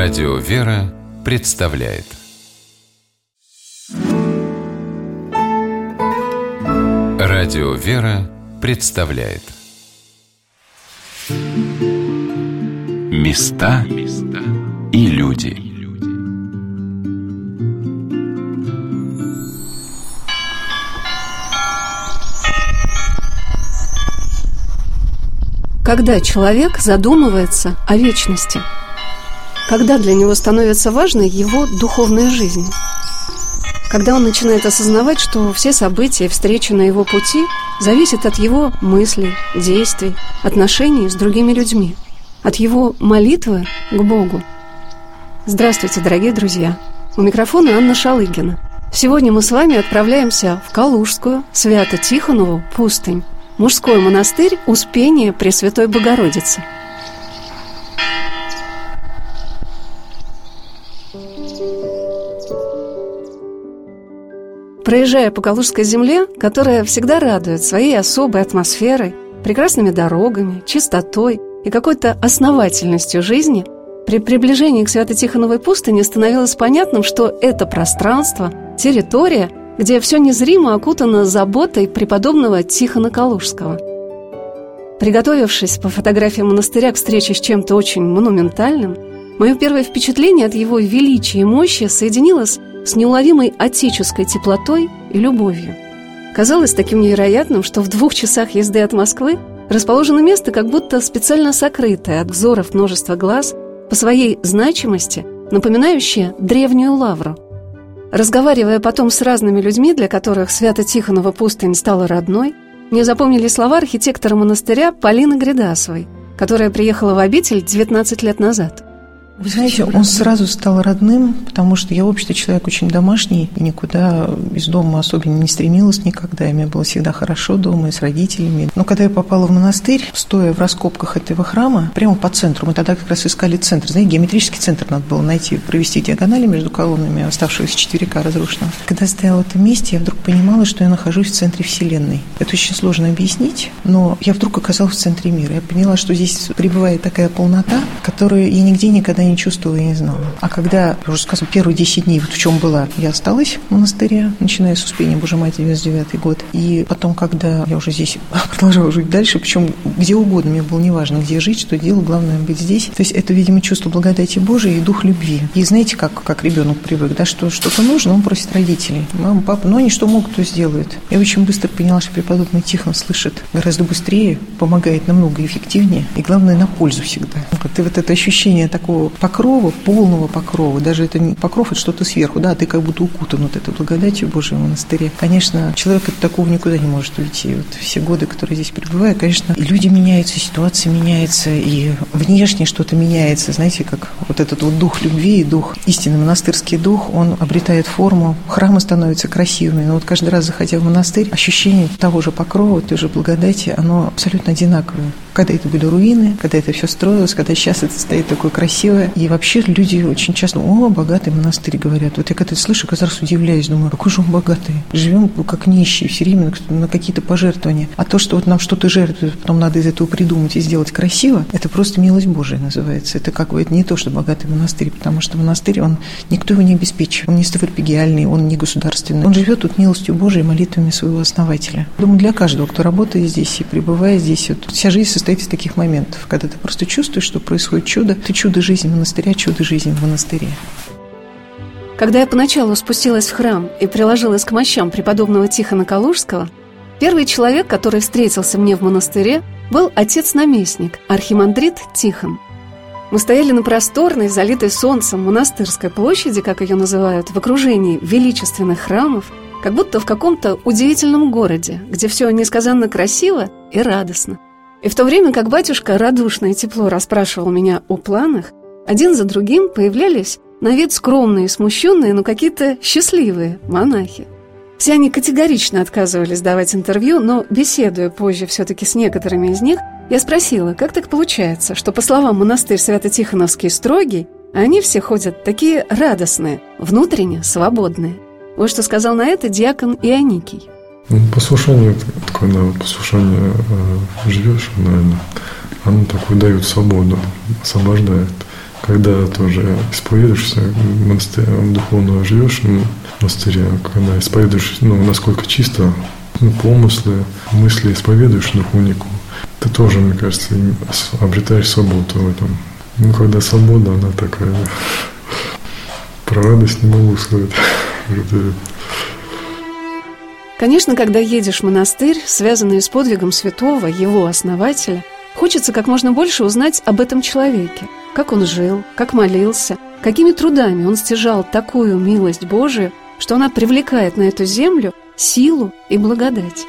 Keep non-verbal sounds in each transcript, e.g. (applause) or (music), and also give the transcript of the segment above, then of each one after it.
Радио «Вера» представляет. Радио «Вера» представляет. Места и люди. Когда человек задумывается о вечности – когда для него становится важной его духовная жизнь. Когда он начинает осознавать, что все события встречи на его пути зависят от его мыслей, действий, отношений с другими людьми, от его молитвы к Богу. Здравствуйте, дорогие друзья! У микрофона Анна Шалыгина. Сегодня мы с вами отправляемся в Калужскую, Свято-Тихонову, пустынь, мужской монастырь Успения Пресвятой Богородицы – Проезжая по Калужской земле, которая всегда радует своей особой атмосферой, прекрасными дорогами, чистотой и какой-то основательностью жизни, при приближении к Свято-Тихоновой пустыне становилось понятным, что это пространство, территория, где все незримо окутано заботой преподобного Тихона Калужского. Приготовившись по фотографии монастыря к встрече с чем-то очень монументальным, мое первое впечатление от его величия и мощи соединилось с неуловимой отеческой теплотой и любовью. Казалось таким невероятным, что в двух часах езды от Москвы расположено место, как будто специально сокрытое от взоров множества глаз, по своей значимости, напоминающее древнюю лавру. Разговаривая потом с разными людьми, для которых Свято-Тихонова пустынь стала родной, мне запомнили слова архитектора монастыря Полины Гридасовой, которая приехала в обитель 19 лет назад – вы знаете, он сразу стал родным, потому что я, в общем-то, человек очень домашний, и никуда из дома особенно не стремилась никогда, и мне было всегда хорошо дома и с родителями. Но когда я попала в монастырь, стоя в раскопках этого храма, прямо по центру, мы тогда как раз искали центр, знаете, геометрический центр надо было найти, провести диагонали между колоннами оставшегося 4К разрушенного. Когда стояла в этом месте, я вдруг понимала, что я нахожусь в центре Вселенной. Это очень сложно объяснить, но я вдруг оказалась в центре мира. Я поняла, что здесь пребывает такая полнота, которую я нигде никогда чувствовала и не знала. А когда, уже сказала, первые 10 дней, вот в чем была, я осталась в монастыре, начиная с Успения Божьей Матери, 99 год. И потом, когда я уже здесь (laughs) продолжала жить дальше, причем где угодно, мне было неважно, где жить, что делать, главное быть здесь. То есть это, видимо, чувство благодати Божией и дух любви. И знаете, как, как ребенок привык, да, что что-то нужно, он просит родителей. Мама, папа, ну они что могут, то сделают. Я очень быстро поняла, что преподобный Тихон слышит гораздо быстрее, помогает намного эффективнее и, главное, на пользу всегда. Ты вот это ощущение такого покрова, полного покрова, даже это не покров, это что-то сверху, да, ты как будто укутан вот этой благодатью Божьей в монастыре. Конечно, человек от такого никуда не может уйти. Вот все годы, которые здесь пребываю, конечно, люди меняются, ситуация меняется, и внешне что-то меняется, знаете, как вот этот вот дух любви и дух, истинный монастырский дух, он обретает форму, храмы становятся красивыми, но вот каждый раз, заходя в монастырь, ощущение того же покрова, той же благодати, оно абсолютно одинаковое. Когда это были руины, когда это все строилось, когда сейчас это стоит такое красивое, и вообще люди очень часто, о, богатый монастырь, говорят. Вот я когда это слышу, каждый раз удивляюсь, думаю, какой же он богатый. Живем как нищие, все время на какие-то пожертвования. А то, что вот нам что-то жертвуют, потом надо из этого придумать и сделать красиво, это просто милость Божия называется. Это как бы это не то, что богатый монастырь, потому что монастырь, он никто его не обеспечивает. Он не ставропигиальный, он не государственный. Он живет тут милостью Божией, молитвами своего основателя. Думаю, для каждого, кто работает здесь и пребывает здесь, вот, вся жизнь состоит из таких моментов, когда ты просто чувствуешь, что происходит чудо. Ты чудо жизни монастыря, чудо жизни в монастыре. Когда я поначалу спустилась в храм и приложилась к мощам преподобного Тихона Калужского, первый человек, который встретился мне в монастыре, был отец-наместник, архимандрит Тихон. Мы стояли на просторной, залитой солнцем монастырской площади, как ее называют, в окружении величественных храмов, как будто в каком-то удивительном городе, где все несказанно красиво и радостно. И в то время как батюшка радушно и тепло расспрашивал меня о планах, один за другим появлялись на вид скромные, смущенные, но какие-то счастливые монахи. Все они категорично отказывались давать интервью, но, беседуя позже все-таки с некоторыми из них, я спросила, как так получается, что, по словам монастырь Свято-Тихоновский строгий, они все ходят такие радостные, внутренне свободные. Вот что сказал на это диакон Ионикий. Ну, послушание такое, да, послушание э, живешь, наверное, оно такое дает свободу, освобождает когда тоже исповедуешься, монастырь, духовно живешь в монастыре, когда исповедуешь, ну, насколько чисто ну, помыслы, мысли исповедуешь духовнику, ты тоже, мне кажется, обретаешь свободу в этом. Ну, когда свобода, она такая, про радость не могу сказать. Конечно, когда едешь в монастырь, связанный с подвигом святого, его основателя, хочется как можно больше узнать об этом человеке, как он жил, как молился, какими трудами он стяжал такую милость Божию, что она привлекает на эту землю силу и благодать.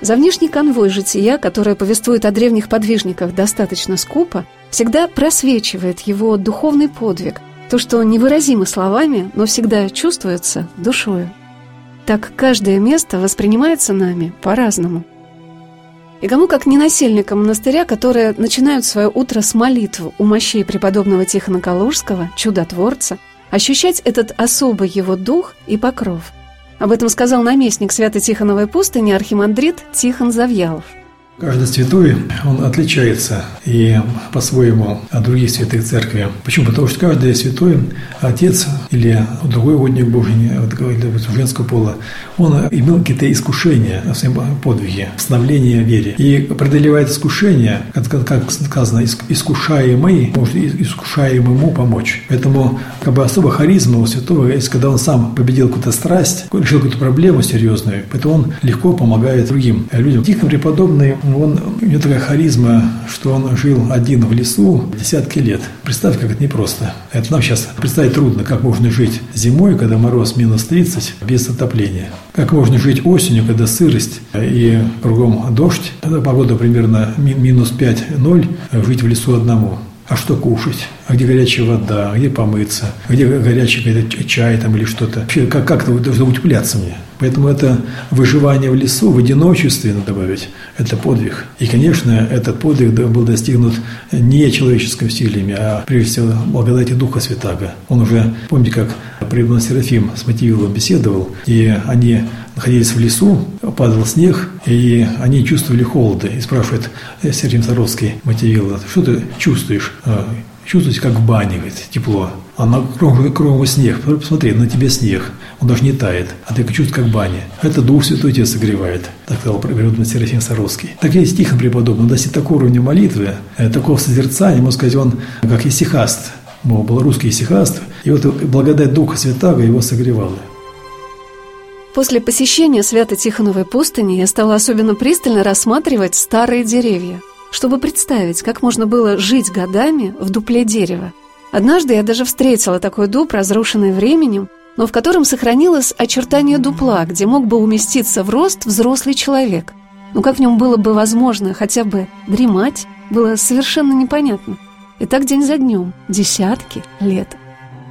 За внешний конвой жития, которое повествует о древних подвижниках достаточно скупо, всегда просвечивает его духовный подвиг, то, что невыразимо словами, но всегда чувствуется душою. Так каждое место воспринимается нами по-разному. И кому как не насельникам монастыря, которые начинают свое утро с молитв у мощей преподобного Тихона Калужского, чудотворца, ощущать этот особый его дух и покров. Об этом сказал наместник Свято-Тихоновой пустыни архимандрит Тихон Завьялов. Каждый святой, он отличается и по-своему от других святых церкви. Почему? Потому что каждый святой, отец или другой угодник Божий, или женского пола, он имел какие-то искушения в своем подвиге, становление вере. И преодолевает искушения, как сказано, искушаемый, может искушаемому помочь. Поэтому как бы особо харизма у святого есть, когда он сам победил какую-то страсть, решил какую-то проблему серьезную, поэтому он легко помогает другим людям. Тихо преподобный он, у него такая харизма, что он жил один в лесу десятки лет. Представь, как это непросто. Это нам сейчас представить трудно, как можно жить зимой, когда мороз минус 30, без отопления. Как можно жить осенью, когда сырость и кругом дождь, когда погода примерно минус 5-0, жить в лесу одному. А что кушать? А где горячая вода? А где помыться? А где горячий чай там или что-то? Вообще, как, как это должно утепляться мне? Поэтому это выживание в лесу, в одиночестве, надо добавить, это подвиг. И, конечно, этот подвиг был достигнут не человеческими усилиями, а прежде всего благодати Духа Святаго. Он уже, помните, как преподобный Серафим с Мативилом беседовал, и они находились в лесу, падал снег, и они чувствовали холоды. И спрашивает Серафим Саровский Мативила, что ты чувствуешь? Чувствуете, как в бане, говорит, тепло. А на кругом снег. Посмотри, на тебе снег. Он даже не тает. А ты чувствуешь, как в бане. Это Дух Святой тебя согревает. Так сказал преподобный Серафим Саровский. Так и стих преподобный. Он достиг такого уровня молитвы, э, такого созерцания, можно сказать, он как исихаст. Мол, был русский исихаст. И вот благодать Духа Святаго его согревала. После посещения Свято-Тихоновой пустыни я стала особенно пристально рассматривать старые деревья – чтобы представить, как можно было жить годами в дупле дерева. Однажды я даже встретила такой дуб, разрушенный временем, но в котором сохранилось очертание дупла, где мог бы уместиться в рост взрослый человек. Но как в нем было бы возможно хотя бы дремать, было совершенно непонятно. И так день за днем, десятки лет.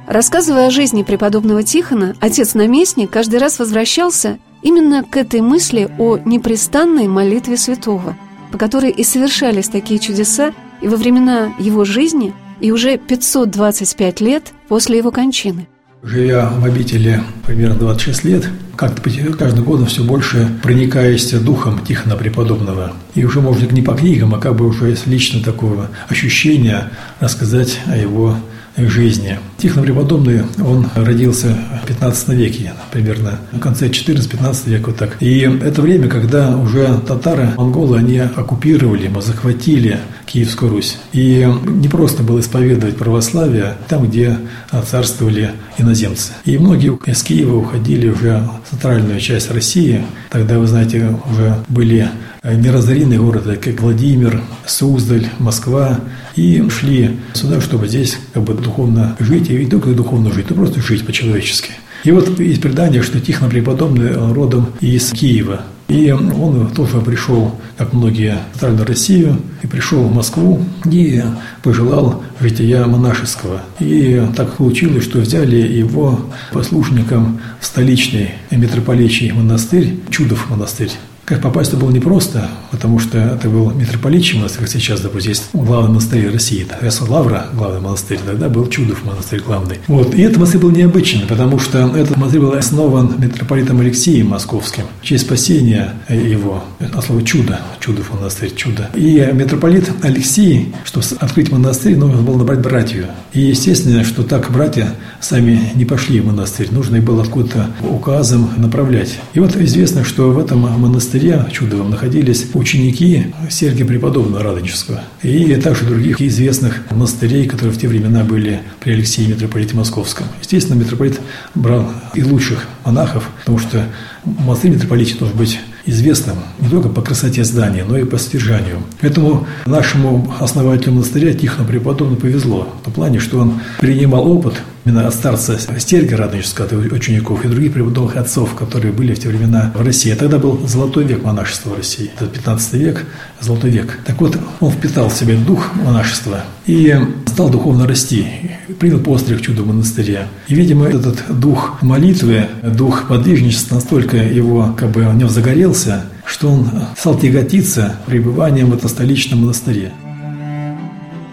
Рассказывая о жизни преподобного Тихона, отец-наместник каждый раз возвращался именно к этой мысли о непрестанной молитве святого – по которой и совершались такие чудеса и во времена его жизни, и уже 525 лет после его кончины. Живя в обители примерно 26 лет, как-то каждым годом все больше проникаясь духом Тихона Преподобного. И уже, может, не по книгам, а как бы уже лично такого ощущения рассказать о его жизни. Тихон Преподобный, он родился в 15 веке, примерно в конце 14-15 века, вот так. И это время, когда уже татары, монголы, они оккупировали, захватили Киевскую Русь. И не просто было исповедовать православие там, где царствовали иноземцы. И многие из Киева уходили уже в центральную часть России. Тогда, вы знаете, уже были неразоренные города, как Владимир, Суздаль, Москва, и шли сюда, чтобы здесь как бы духовно жить, и не только духовно жить, но просто жить по-человечески. И вот есть предание, что Тихон Преподобный родом из Киева. И он тоже пришел, как многие, в Центральную Россию, и пришел в Москву, и пожелал жития монашеского. И так получилось, что взяли его послушником столичный митрополичий монастырь, Чудов монастырь, Как попасть было непросто, потому что это был митрополит монастырь, как сейчас, допустим, есть главный монастырь России. Тогда Лавра, главный монастырь, тогда был Чудов монастырь главный. Вот. И этот монастырь был необычный, потому что этот монастырь был основан митрополитом Алексеем Московским в честь спасения его, от слова чудо, Чудов монастырь, чудо. И митрополит Алексей, чтобы открыть монастырь, нужно было набрать братью. И естественно, что так братья сами не пошли в монастырь, нужно было откуда-то указом направлять. И вот известно, что в этом монастыре чудовом находились ученики Сергия Преподобного Радонежского и также других известных монастырей, которые в те времена были при Алексее митрополите Московском. Естественно, митрополит брал и лучших монахов, потому что монастырь митрополите должен быть известным не только по красоте здания, но и по содержанию. Поэтому нашему основателю монастыря Тихону Преподобному повезло в том плане, что он принимал опыт именно от старца Стерга Радонежского, от учеников и других преподобных отцов, которые были в те времена в России. Тогда был золотой век монашества в России. Это 15 век, золотой век. Так вот, он впитал в себя дух монашества и стал духовно расти. Принял постриг чудо монастыря. И, видимо, этот дух молитвы, дух подвижничества настолько его, как бы, в нем загорелся, что он стал тяготиться пребыванием в этом столичном монастыре.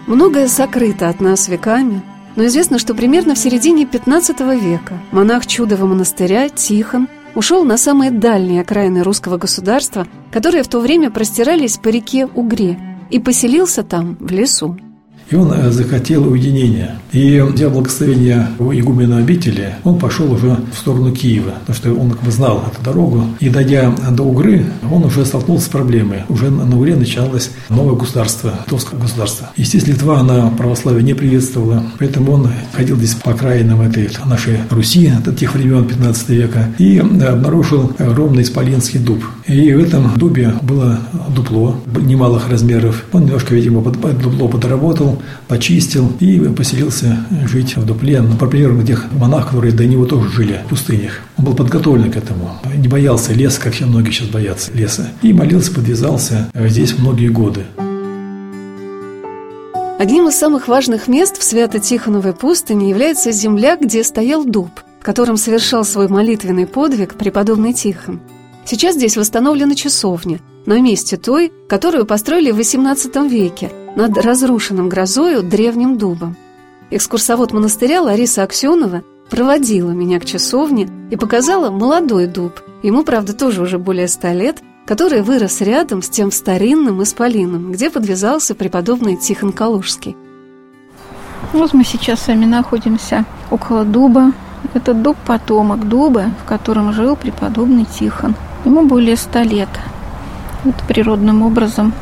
Многое сокрыто от нас веками – но известно, что примерно в середине 15 века монах Чудова монастыря Тихон ушел на самые дальние окраины русского государства, которые в то время простирались по реке Угре, и поселился там, в лесу. И он э, захотел уединения. И, взяв благословение у игумена обители, он пошел уже в сторону Киева, потому что он как бы знал эту дорогу. И, дойдя до Угры, он уже столкнулся с проблемой. Уже на Угре началось новое государство, литовское государство. Естественно, Литва, она православие не приветствовала, поэтому он ходил здесь по окраинам этой нашей Руси, от тех времен 15 века, и обнаружил огромный исполинский дуб. И в этом дубе было дупло немалых размеров. Он немножко, видимо, под дупло подработал, почистил и поселился жить в дупле, ну, по примеру тех монахов, которые до него тоже жили в пустынях. Он был подготовлен к этому, не боялся леса, как все многие сейчас боятся леса, и молился, подвязался здесь многие годы. Одним из самых важных мест в Свято-Тихоновой пустыне является земля, где стоял дуб, в котором совершал свой молитвенный подвиг преподобный Тихон. Сейчас здесь восстановлена часовня, на месте той, которую построили в XVIII веке – над разрушенным грозою древним дубом. Экскурсовод монастыря Лариса Аксенова проводила меня к часовне и показала молодой дуб, ему, правда, тоже уже более ста лет, который вырос рядом с тем старинным исполином, где подвязался преподобный Тихон Калужский. Вот мы сейчас с вами находимся около дуба. Это дуб потомок дуба, в котором жил преподобный Тихон. Ему более ста лет. Вот природным образом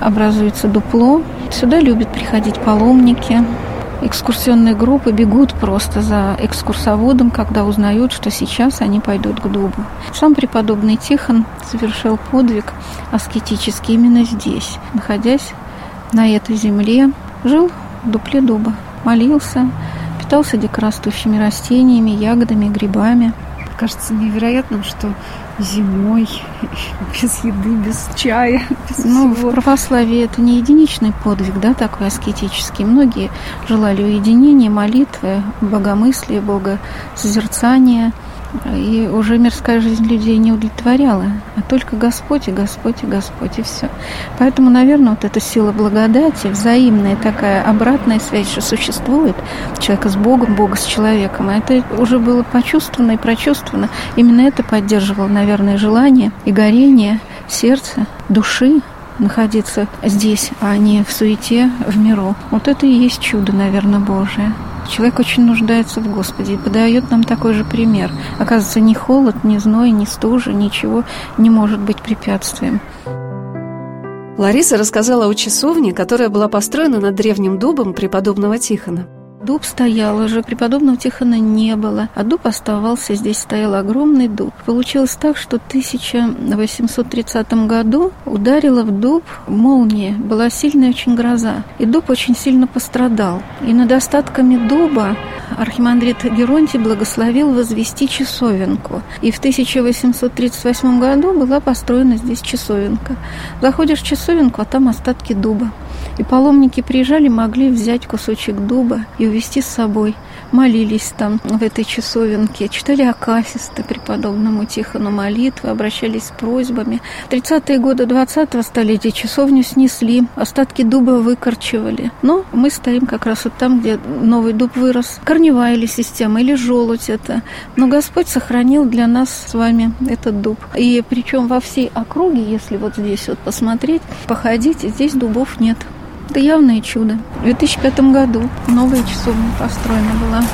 образуется дупло. Сюда любят приходить паломники. Экскурсионные группы бегут просто за экскурсоводом, когда узнают, что сейчас они пойдут к дубу. Сам преподобный Тихон совершил подвиг аскетический именно здесь, находясь на этой земле, жил в дупле дуба, молился, питался дикорастущими растениями, ягодами, грибами. Кажется невероятным, что зимой, (laughs) без еды, без чая, без Ну, всего. в православии это не единичный подвиг, да, такой аскетический. Многие желали уединения, молитвы, богомыслия, богосозерцания – и уже мирская жизнь людей не удовлетворяла, а только Господь и Господь и Господь, и все. Поэтому, наверное, вот эта сила благодати, взаимная такая обратная связь, что существует человека с Богом, Бога с человеком, это уже было почувствовано и прочувствовано. Именно это поддерживало, наверное, желание и горение сердца, души находиться здесь, а не в суете, в миру. Вот это и есть чудо, наверное, Божие. Человек очень нуждается в Господе и подает нам такой же пример. Оказывается, ни холод, ни зной, ни стужа, ничего не может быть препятствием. Лариса рассказала о часовне, которая была построена над древним дубом преподобного Тихона. Дуб стоял уже, преподобного Тихона не было, а дуб оставался, здесь стоял огромный дуб. Получилось так, что в 1830 году ударила в дуб молния, была сильная очень гроза, и дуб очень сильно пострадал. И над остатками дуба архимандрит Геронтий благословил возвести часовенку. И в 1838 году была построена здесь часовенка. Заходишь в часовенку, а там остатки дуба. И паломники приезжали, могли взять кусочек дуба и увезти с собой молились там в этой часовенке, читали акафисты преподобному Тихону молитвы, обращались с просьбами. В 30-е годы 20-го столетия часовню снесли, остатки дуба выкорчевали. Но мы стоим как раз вот там, где новый дуб вырос. Корневая или система, или желудь это. Но Господь сохранил для нас с вами этот дуб. И причем во всей округе, если вот здесь вот посмотреть, походить, здесь дубов нет. Это явное чудо. В 2005 году новая часовня построена была.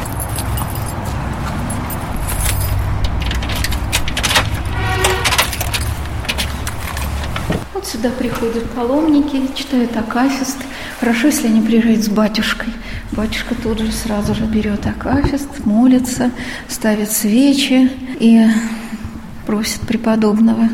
Вот сюда приходят паломники, читают акафист. Хорошо, если они приезжают с батюшкой. Батюшка тут же сразу же берет акафист, молится, ставит свечи и просит преподобного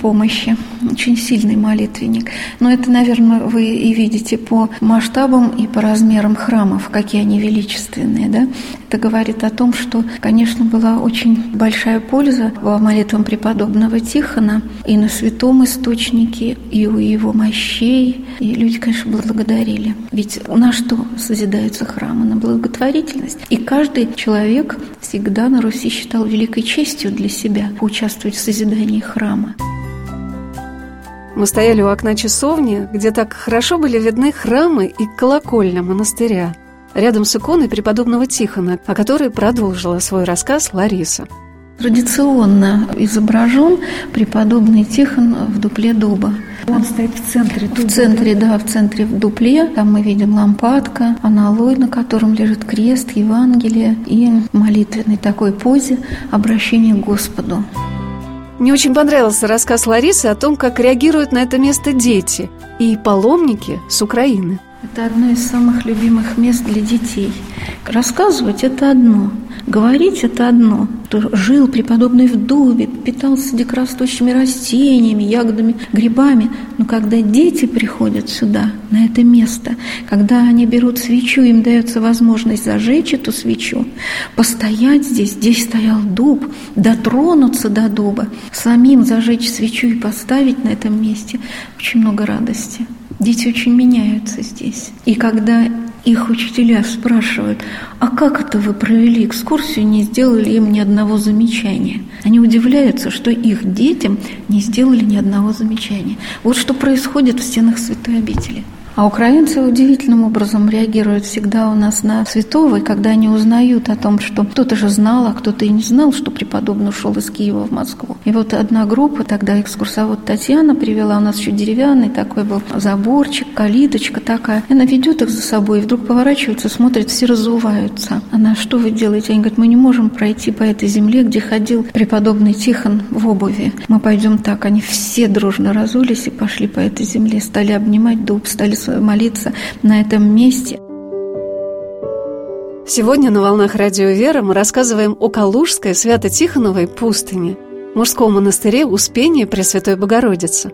помощи. Очень сильный молитвенник. Но это, наверное, вы и видите по масштабам и по размерам храмов, какие они величественные. Да? Это говорит о том, что, конечно, была очень большая польза во молитвам преподобного Тихона и на святом источнике, и у его мощей. И люди, конечно, благодарили. Ведь на что созидаются храмы? На благотворительность. И каждый человек всегда на Руси считал великой честью для себя поучаствовать в созидании храма. Мы стояли у окна часовни, где так хорошо были видны храмы и колокольня монастыря, рядом с иконой преподобного Тихона, о которой продолжила свой рассказ Лариса. Традиционно изображен преподобный Тихон в дупле дуба. Он стоит в центре. В центре, да, в центре в дупле. Там мы видим лампадка, аналой, на котором лежит крест, Евангелие и молитвенной такой позе обращение к Господу. Мне очень понравился рассказ Ларисы о том, как реагируют на это место дети и паломники с Украины. Это одно из самых любимых мест для детей. Рассказывать – это одно, говорить – это одно. Кто жил преподобный в дубе, питался дикорастущими растениями, ягодами, грибами. Но когда дети приходят сюда, на это место, когда они берут свечу, им дается возможность зажечь эту свечу, постоять здесь, здесь стоял дуб, дотронуться до дуба, самим зажечь свечу и поставить на этом месте, очень много радости. Дети очень меняются здесь. И когда их учителя спрашивают, а как это вы провели экскурсию, не сделали им ни одного замечания? Они удивляются, что их детям не сделали ни одного замечания. Вот что происходит в стенах святой обители – а украинцы удивительным образом реагируют всегда у нас на святого, и когда они узнают о том, что кто-то же знал, а кто-то и не знал, что преподобный ушел из Киева в Москву. И вот одна группа, тогда экскурсовод Татьяна привела, у нас еще деревянный такой был заборчик, калиточка такая. Она ведет их за собой, и вдруг поворачивается, смотрит, все разуваются. Она, что вы делаете? Они говорят, мы не можем пройти по этой земле, где ходил преподобный Тихон в обуви. Мы пойдем так. Они все дружно разулись и пошли по этой земле, стали обнимать дуб, стали молиться на этом месте. Сегодня на «Волнах Радио Вера» мы рассказываем о Калужской Свято-Тихоновой пустыне, мужском монастыре Успения Пресвятой Богородицы.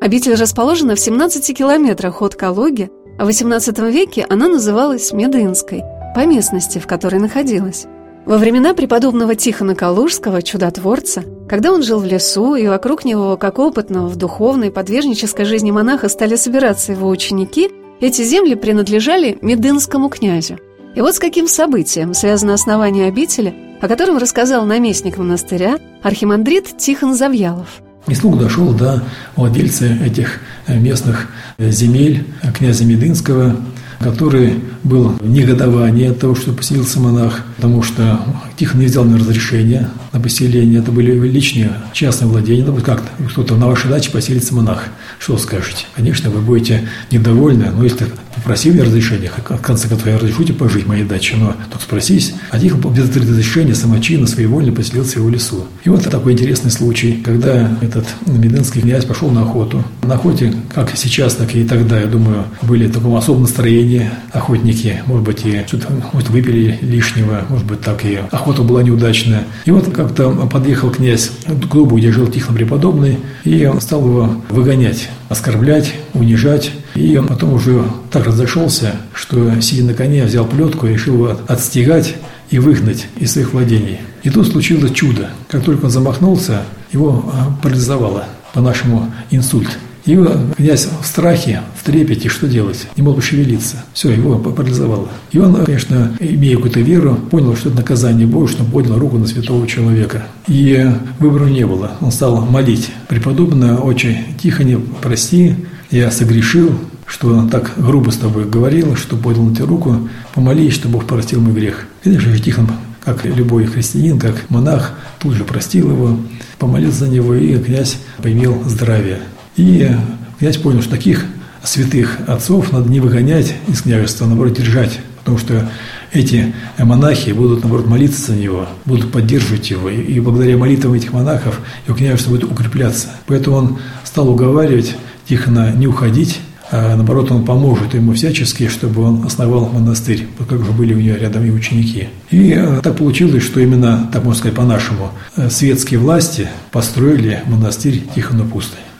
Обитель расположена в 17 километрах от Калуги, а в XVIII веке она называлась Медынской, по местности, в которой находилась. Во времена преподобного Тихона Калужского, чудотворца, когда он жил в лесу, и вокруг него, как опытного в духовной, подвижнической жизни монаха, стали собираться его ученики, эти земли принадлежали Медынскому князю. И вот с каким событием связано основание обители, о котором рассказал наместник монастыря архимандрит Тихон Завьялов. И слух дошел до владельца этих местных земель, князя Медынского, который был в негодовании от того, что поселился монах, потому что Тихон не взял на разрешение на поселение. Это были личные частные владения. Ну, как кто-то на вашей даче поселится монах. Что скажете? Конечно, вы будете недовольны, но если попросили разрешения, в конце концов, я разрешите пожить в моей даче, но только спросись. А Тихон без разрешения самочинно, своевольно поселился его лесу. И вот такой интересный случай, когда этот медынский князь пошел на охоту. На охоте, как сейчас, так и тогда, я думаю, были в таком особом настроении охотники, может быть, и что-то может, выпили лишнего, может быть, так и охота была неудачная. И вот как-то подъехал князь к клубу, где жил Тихон Преподобный, и он стал его выгонять, оскорблять, унижать. И он потом уже так разошелся, что, сидя на коне, взял плетку и решил его отстегать и выгнать из своих владений. И тут случилось чудо. Как только он замахнулся, его а, парализовало, по-нашему инсульт. И князь в страхе, в трепете, что делать? Не мог пошевелиться. Все, его парализовало. И он, конечно, имея какую-то веру, понял, что это наказание Божье, что поднял руку на святого человека. И выбора не было. Он стал молить. Преподобная, очень тихо не прости, я согрешил, что так грубо с тобой говорил, что поднял на тебя руку, помолись, чтобы Бог простил мой грех. Конечно же, Тихон, как любой христианин, как монах, тут же простил его, помолился за него, и князь поимел здравие. И князь понял, что таких святых отцов надо не выгонять из княжества, а наоборот держать, потому что эти монахи будут, наоборот, молиться за него, будут поддерживать его, и благодаря молитвам этих монахов его княжество будет укрепляться. Поэтому он стал уговаривать Тихона не уходить, а наоборот, он поможет ему всячески, чтобы он основал монастырь, как уже были у него рядом и ученики. И э, так получилось, что именно, так можно сказать по-нашему, э, светские власти построили монастырь Тихона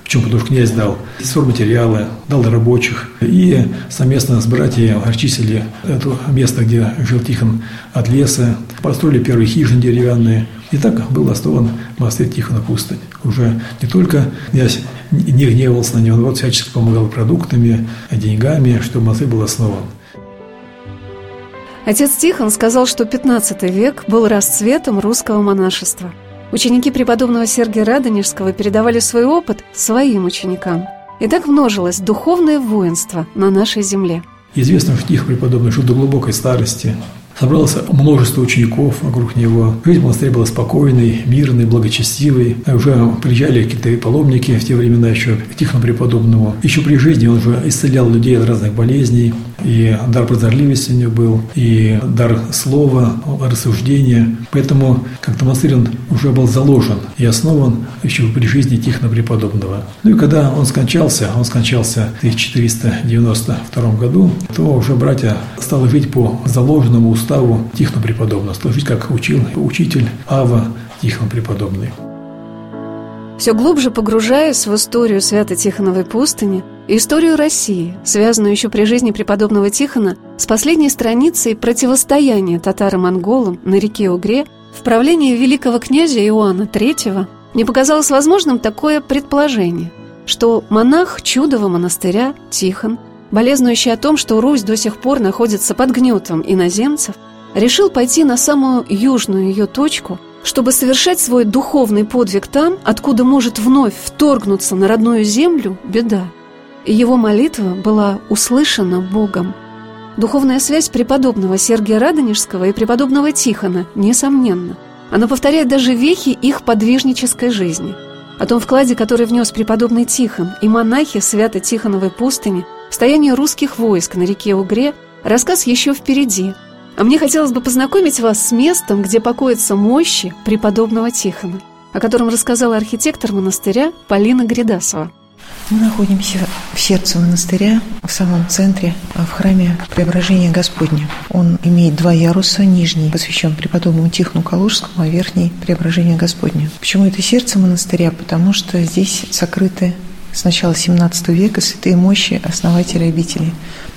Почему? Потому что князь дал материалы, дал рабочих. И совместно с братьями очистили это место, где жил Тихон от леса. Построили первые хижины деревянные. И так был основан монастырь Тихона Пустынь. Уже не только князь не гневался на него, но вот всячески помогал продуктами, деньгами, чтобы монастырь был основан. Отец Тихон сказал, что 15 век был расцветом русского монашества. Ученики преподобного Сергия Радонежского передавали свой опыт своим ученикам. И так множилось духовное воинство на нашей земле. Известно, что Тихо преподобный жил до глубокой старости, Собралось множество учеников вокруг него. Жизнь в монастыре была спокойной, мирной, благочестивой. Уже приезжали какие-то паломники в те времена еще к Тихону преподобному. Еще при жизни он уже исцелял людей от разных болезней. И дар прозорливости у него был, и дар слова, рассуждения. Поэтому как-то монастырь он уже был заложен и основан еще при жизни Тихона преподобного. Ну и когда он скончался, он скончался в 1492 году, то уже братья стали жить по заложенному уставу Тихона преподобного, стали жить как учил учитель Ава Тихон преподобный. Все глубже погружаясь в историю Свято-Тихоновой пустыни и историю России, связанную еще при жизни преподобного Тихона с последней страницей противостояния татаро-монголам на реке Угре в правлении великого князя Иоанна III, не показалось возможным такое предположение, что монах чудового монастыря Тихон, болезнующий о том, что Русь до сих пор находится под гнетом иноземцев, решил пойти на самую южную ее точку – чтобы совершать свой духовный подвиг там, откуда может вновь вторгнуться на родную землю беда. И его молитва была услышана Богом. Духовная связь преподобного Сергия Радонежского и преподобного Тихона, несомненно. Она повторяет даже вехи их подвижнической жизни. О том вкладе, который внес преподобный Тихон и монахи Свято-Тихоновой пустыни в стояние русских войск на реке Угре, рассказ еще впереди – а мне хотелось бы познакомить вас с местом, где покоятся мощи преподобного Тихона, о котором рассказала архитектор монастыря Полина Гридасова. Мы находимся в сердце монастыря, в самом центре, в храме Преображения Господня. Он имеет два яруса. Нижний посвящен преподобному Тихону Калужскому, а верхний – Преображению Господня. Почему это сердце монастыря? Потому что здесь сокрыты с начала XVII века святые мощи основателя обители,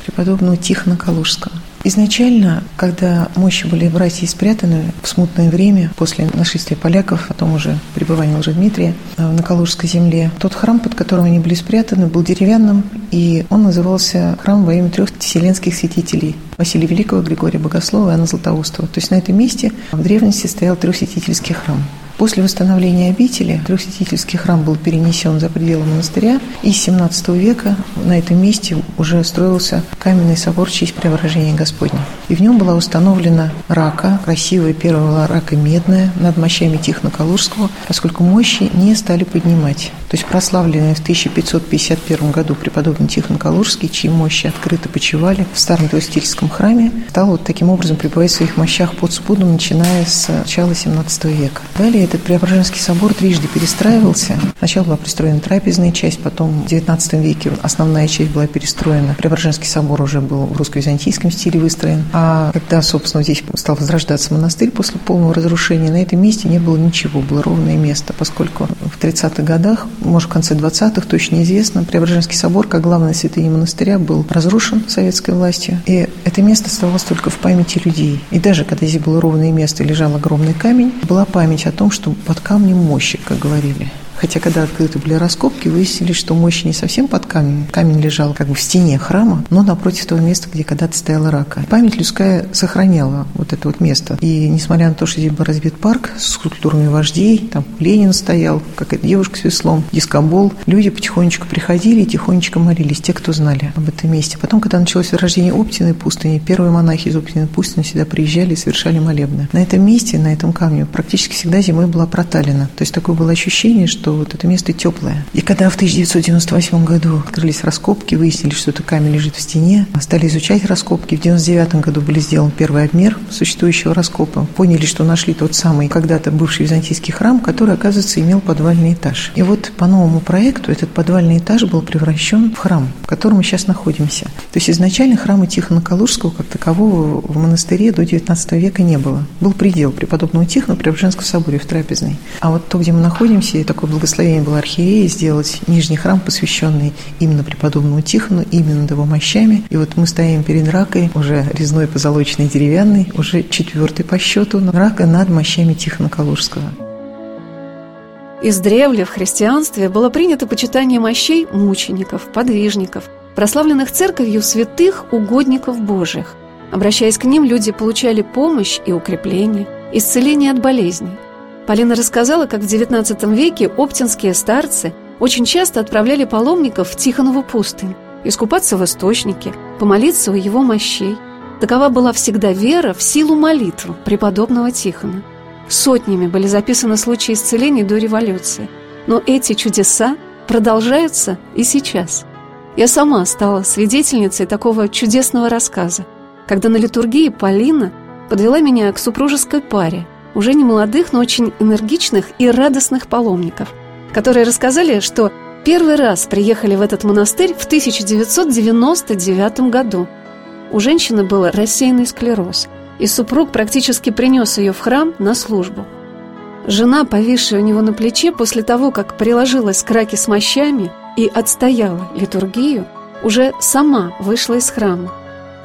преподобного Тихона Калужского. Изначально, когда мощи были России спрятаны в смутное время, после нашествия поляков, потом уже пребывания Лжедмитрия э, на Калужской земле, тот храм, под которым они были спрятаны, был деревянным, и он назывался храм во имя трех вселенских святителей – Василия Великого, Григория Богослова и Анна Златоустова. То есть на этом месте в древности стоял трехсвятительский храм. После восстановления обители Трехсвятительский храм был перенесен за пределы монастыря, и с 17 века на этом месте уже строился каменный собор в честь преображения Господня. И в нем была установлена рака, красивая первая рака медная над мощами Тихона Калужского, поскольку мощи не стали поднимать. То есть прославленный в 1551 году преподобный Тихон Калужский, чьи мощи открыто почивали в старом Трехсвятительском храме, стал вот таким образом пребывать в своих мощах под спудом, начиная с начала 17 века. Далее этот Преображенский собор трижды перестраивался. Сначала была пристроена трапезная часть, потом в XIX веке основная часть была перестроена. Преображенский собор уже был в русско-византийском стиле выстроен. А когда, собственно, здесь стал возрождаться монастырь после полного разрушения, на этом месте не было ничего, было ровное место, поскольку в 30-х годах, может, в конце 20-х, точно неизвестно, Преображенский собор, как главная святыня монастыря, был разрушен советской властью. И это место оставалось только в памяти людей. И даже когда здесь было ровное место и лежал огромный камень, была память о том, что под камнем мощи, как говорили. Хотя, когда открыты были раскопки, выяснили, что мощь не совсем под камнем. Камень лежал как бы в стене храма, но напротив того места, где когда-то стояла рака. Память людская сохраняла вот это вот место. И несмотря на то, что здесь был разбит парк с скульптурами вождей, там Ленин стоял, какая-то девушка с веслом, дискобол, люди потихонечку приходили и тихонечко молились, те, кто знали об этом месте. Потом, когда началось возрождение Оптиной пустыни, первые монахи из Оптиной пустыни сюда приезжали и совершали молебны. На этом месте, на этом камне практически всегда зимой была проталина. То есть такое было ощущение, что вот это место теплое. И когда в 1998 году открылись раскопки, выяснили, что это камень лежит в стене, стали изучать раскопки. В 1999 году были сделан первый обмер существующего раскопа. Поняли, что нашли тот самый когда-то бывший византийский храм, который, оказывается, имел подвальный этаж. И вот по новому проекту этот подвальный этаж был превращен в храм, в котором мы сейчас находимся. То есть изначально храма Тихона Калужского как такового в монастыре до XIX века не было. Был предел преподобного Тихона в Преображенском соборе в Трапезной. А вот то, где мы находимся, и такое благословение было архиереи сделать нижний храм, посвященный именно преподобному Тихону, именно его мощами. И вот мы стоим перед ракой, уже резной позолоченный деревянный, уже четвертый по счету, рака над мощами Тихона Калужского. Издревле в христианстве было принято почитание мощей мучеников, подвижников, прославленных церковью святых угодников Божьих. Обращаясь к ним, люди получали помощь и укрепление, исцеление от болезней. Полина рассказала, как в XIX веке оптинские старцы очень часто отправляли паломников в Тихонову пустынь, искупаться в источнике, помолиться у его мощей. Такова была всегда вера в силу молитвы преподобного Тихона – Сотнями были записаны случаи исцелений до революции. Но эти чудеса продолжаются и сейчас. Я сама стала свидетельницей такого чудесного рассказа, когда на литургии Полина подвела меня к супружеской паре, уже не молодых, но очень энергичных и радостных паломников, которые рассказали, что первый раз приехали в этот монастырь в 1999 году. У женщины был рассеянный склероз – и супруг практически принес ее в храм на службу. Жена, повисшая у него на плече после того, как приложилась к раке с мощами и отстояла литургию, уже сама вышла из храма,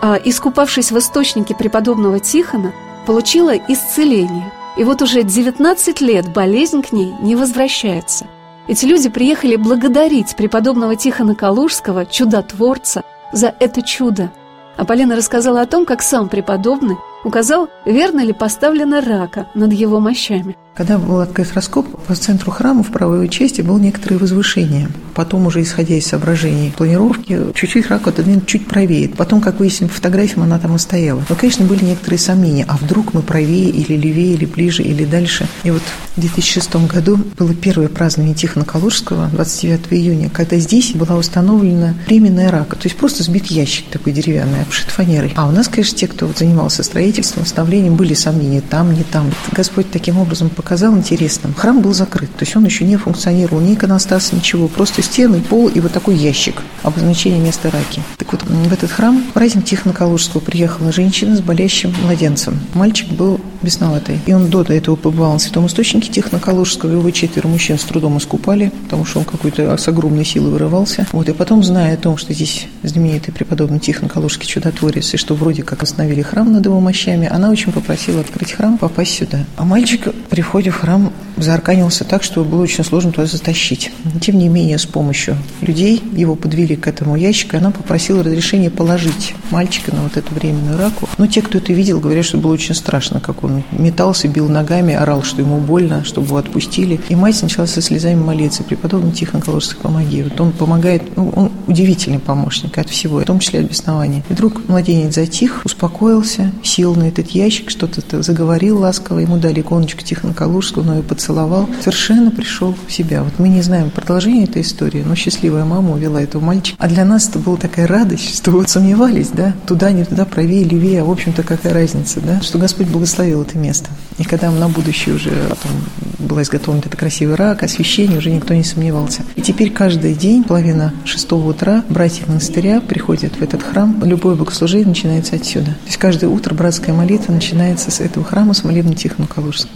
а, искупавшись в источнике преподобного Тихона, получила исцеление. И вот уже 19 лет болезнь к ней не возвращается. Эти люди приехали благодарить преподобного Тихона Калужского, чудотворца, за это чудо. А Полина рассказала о том, как сам преподобный указал, верно ли поставлена рака над его мощами – когда был открыт раскоп, по центру храма в правой его части было некоторое возвышение. Потом, уже исходя из соображений планировки, чуть-чуть рак отодвинут чуть правее. Потом, как выяснили по фотографиям, она там и стояла. Но, конечно, были некоторые сомнения. А вдруг мы правее или левее, или ближе, или дальше? И вот в 2006 году было первое празднование Тихона Калужского, 29 июня, когда здесь была установлена временная рака. То есть просто сбит ящик такой деревянный, обшит фанерой. А у нас, конечно, те, кто вот занимался строительством, установлением, были сомнения там, не там. Господь таким образом показал интересным. Храм был закрыт, то есть он еще не функционировал, ни иконостас, ничего, просто стены, пол и вот такой ящик, обозначение места раки. Так вот, в этот храм в праздник Тихона Калужского приехала женщина с болящим младенцем. Мальчик был бесноватый. И он до этого побывал на Святом Источнике Тихона Калужского, его четверо мужчин с трудом искупали, потому что он какой-то с огромной силой вырывался. Вот, и потом, зная о том, что здесь знаменитый преподобный Тихон Калужский чудотворец, и что вроде как остановили храм над его мощами, она очень попросила открыть храм, попасть сюда. А мальчик приходит входе в храм заарканился так, что было очень сложно туда затащить. Тем не менее, с помощью людей его подвели к этому ящику, и она попросила разрешения положить мальчика на вот эту временную раку. Но те, кто это видел, говорят, что было очень страшно, как он метался, бил ногами, орал, что ему больно, чтобы его отпустили. И мать начала со слезами молиться, преподобный Тихон Калужский, помоги. Вот он помогает, ну, он удивительный помощник от всего, в том числе от беснования. И вдруг младенец затих, успокоился, сел на этот ящик, что-то заговорил ласково, ему дали иконочку Тихона Калужского, но ее поцеловал, совершенно пришел в себя. Вот мы не знаем продолжение этой истории, но счастливая мама увела этого мальчика. А для нас это была такая радость, что вот сомневались, да, туда, не туда, правее, левее, а в общем-то какая разница, да, что Господь благословил это место. И когда на будущее уже потом была изготовлена эта красивый рак, освещение, уже никто не сомневался. И теперь каждый день, половина шестого утра, братья монастыря приходят в этот храм. Любое богослужение начинается отсюда. То есть каждое утро братская молитва начинается с этого храма с молебным Тихоном Калужским.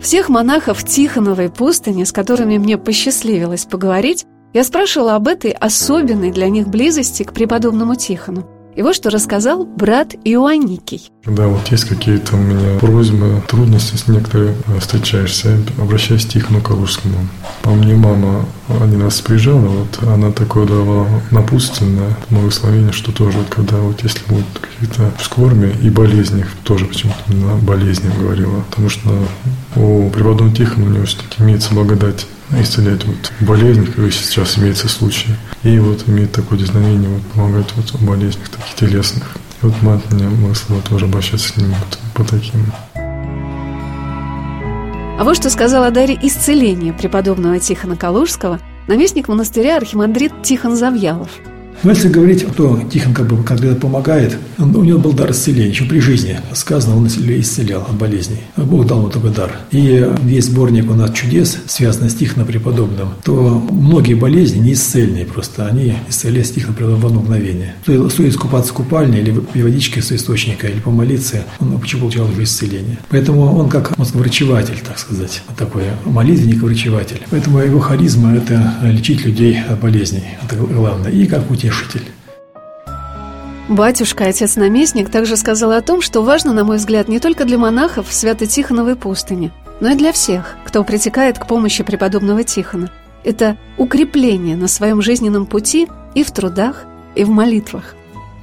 Всех монахов Тихоновой пустыни, с которыми мне посчастливилось поговорить, я спрашивала об этой особенной для них близости к преподобному Тихону. И вот что рассказал брат Иоанникий. Да, вот есть какие-то у меня просьбы, трудности с некоторыми встречаешься, обращаюсь к Тихону Калужскому. По мне мама один раз приезжала, вот она такое давала напутственное благословение, что тоже, вот, когда вот если будут какие-то скорби и болезни, тоже почему-то на болезни говорила, потому что у преподобного Тихона университете имеется благодать исцелять вот болезни, как сейчас имеется случай. И вот имеет такое дизновение вот, помогать вот в болезнях таких телесных. И вот мать мне благословила тоже обращаться ним вот по таким. А вот что сказал о даре исцеления преподобного Тихона Калужского наместник монастыря архимандрит Тихон Завьялов – но если говорить, кто Тихон как бы когда помогает, он, у него был дар исцеления, еще при жизни сказано, он исцелял от болезней. Бог дал ему такой дар. И есть сборник у нас чудес, связанный с Тихоном преподобным, то многие болезни не исцельные просто, они исцеляют Тихона преподобным в одно мгновение. Стоит искупаться в купальне или в водичке с источника, или помолиться, он почему получал уже исцеление. Поэтому он как врачеватель, так сказать, такой молитвенник врачеватель. Поэтому его харизма – это лечить людей от болезней, это главное. И как утешить утешитель. Батюшка, отец-наместник, также сказал о том, что важно, на мой взгляд, не только для монахов в Свято-Тихоновой пустыне, но и для всех, кто притекает к помощи преподобного Тихона. Это укрепление на своем жизненном пути и в трудах, и в молитвах.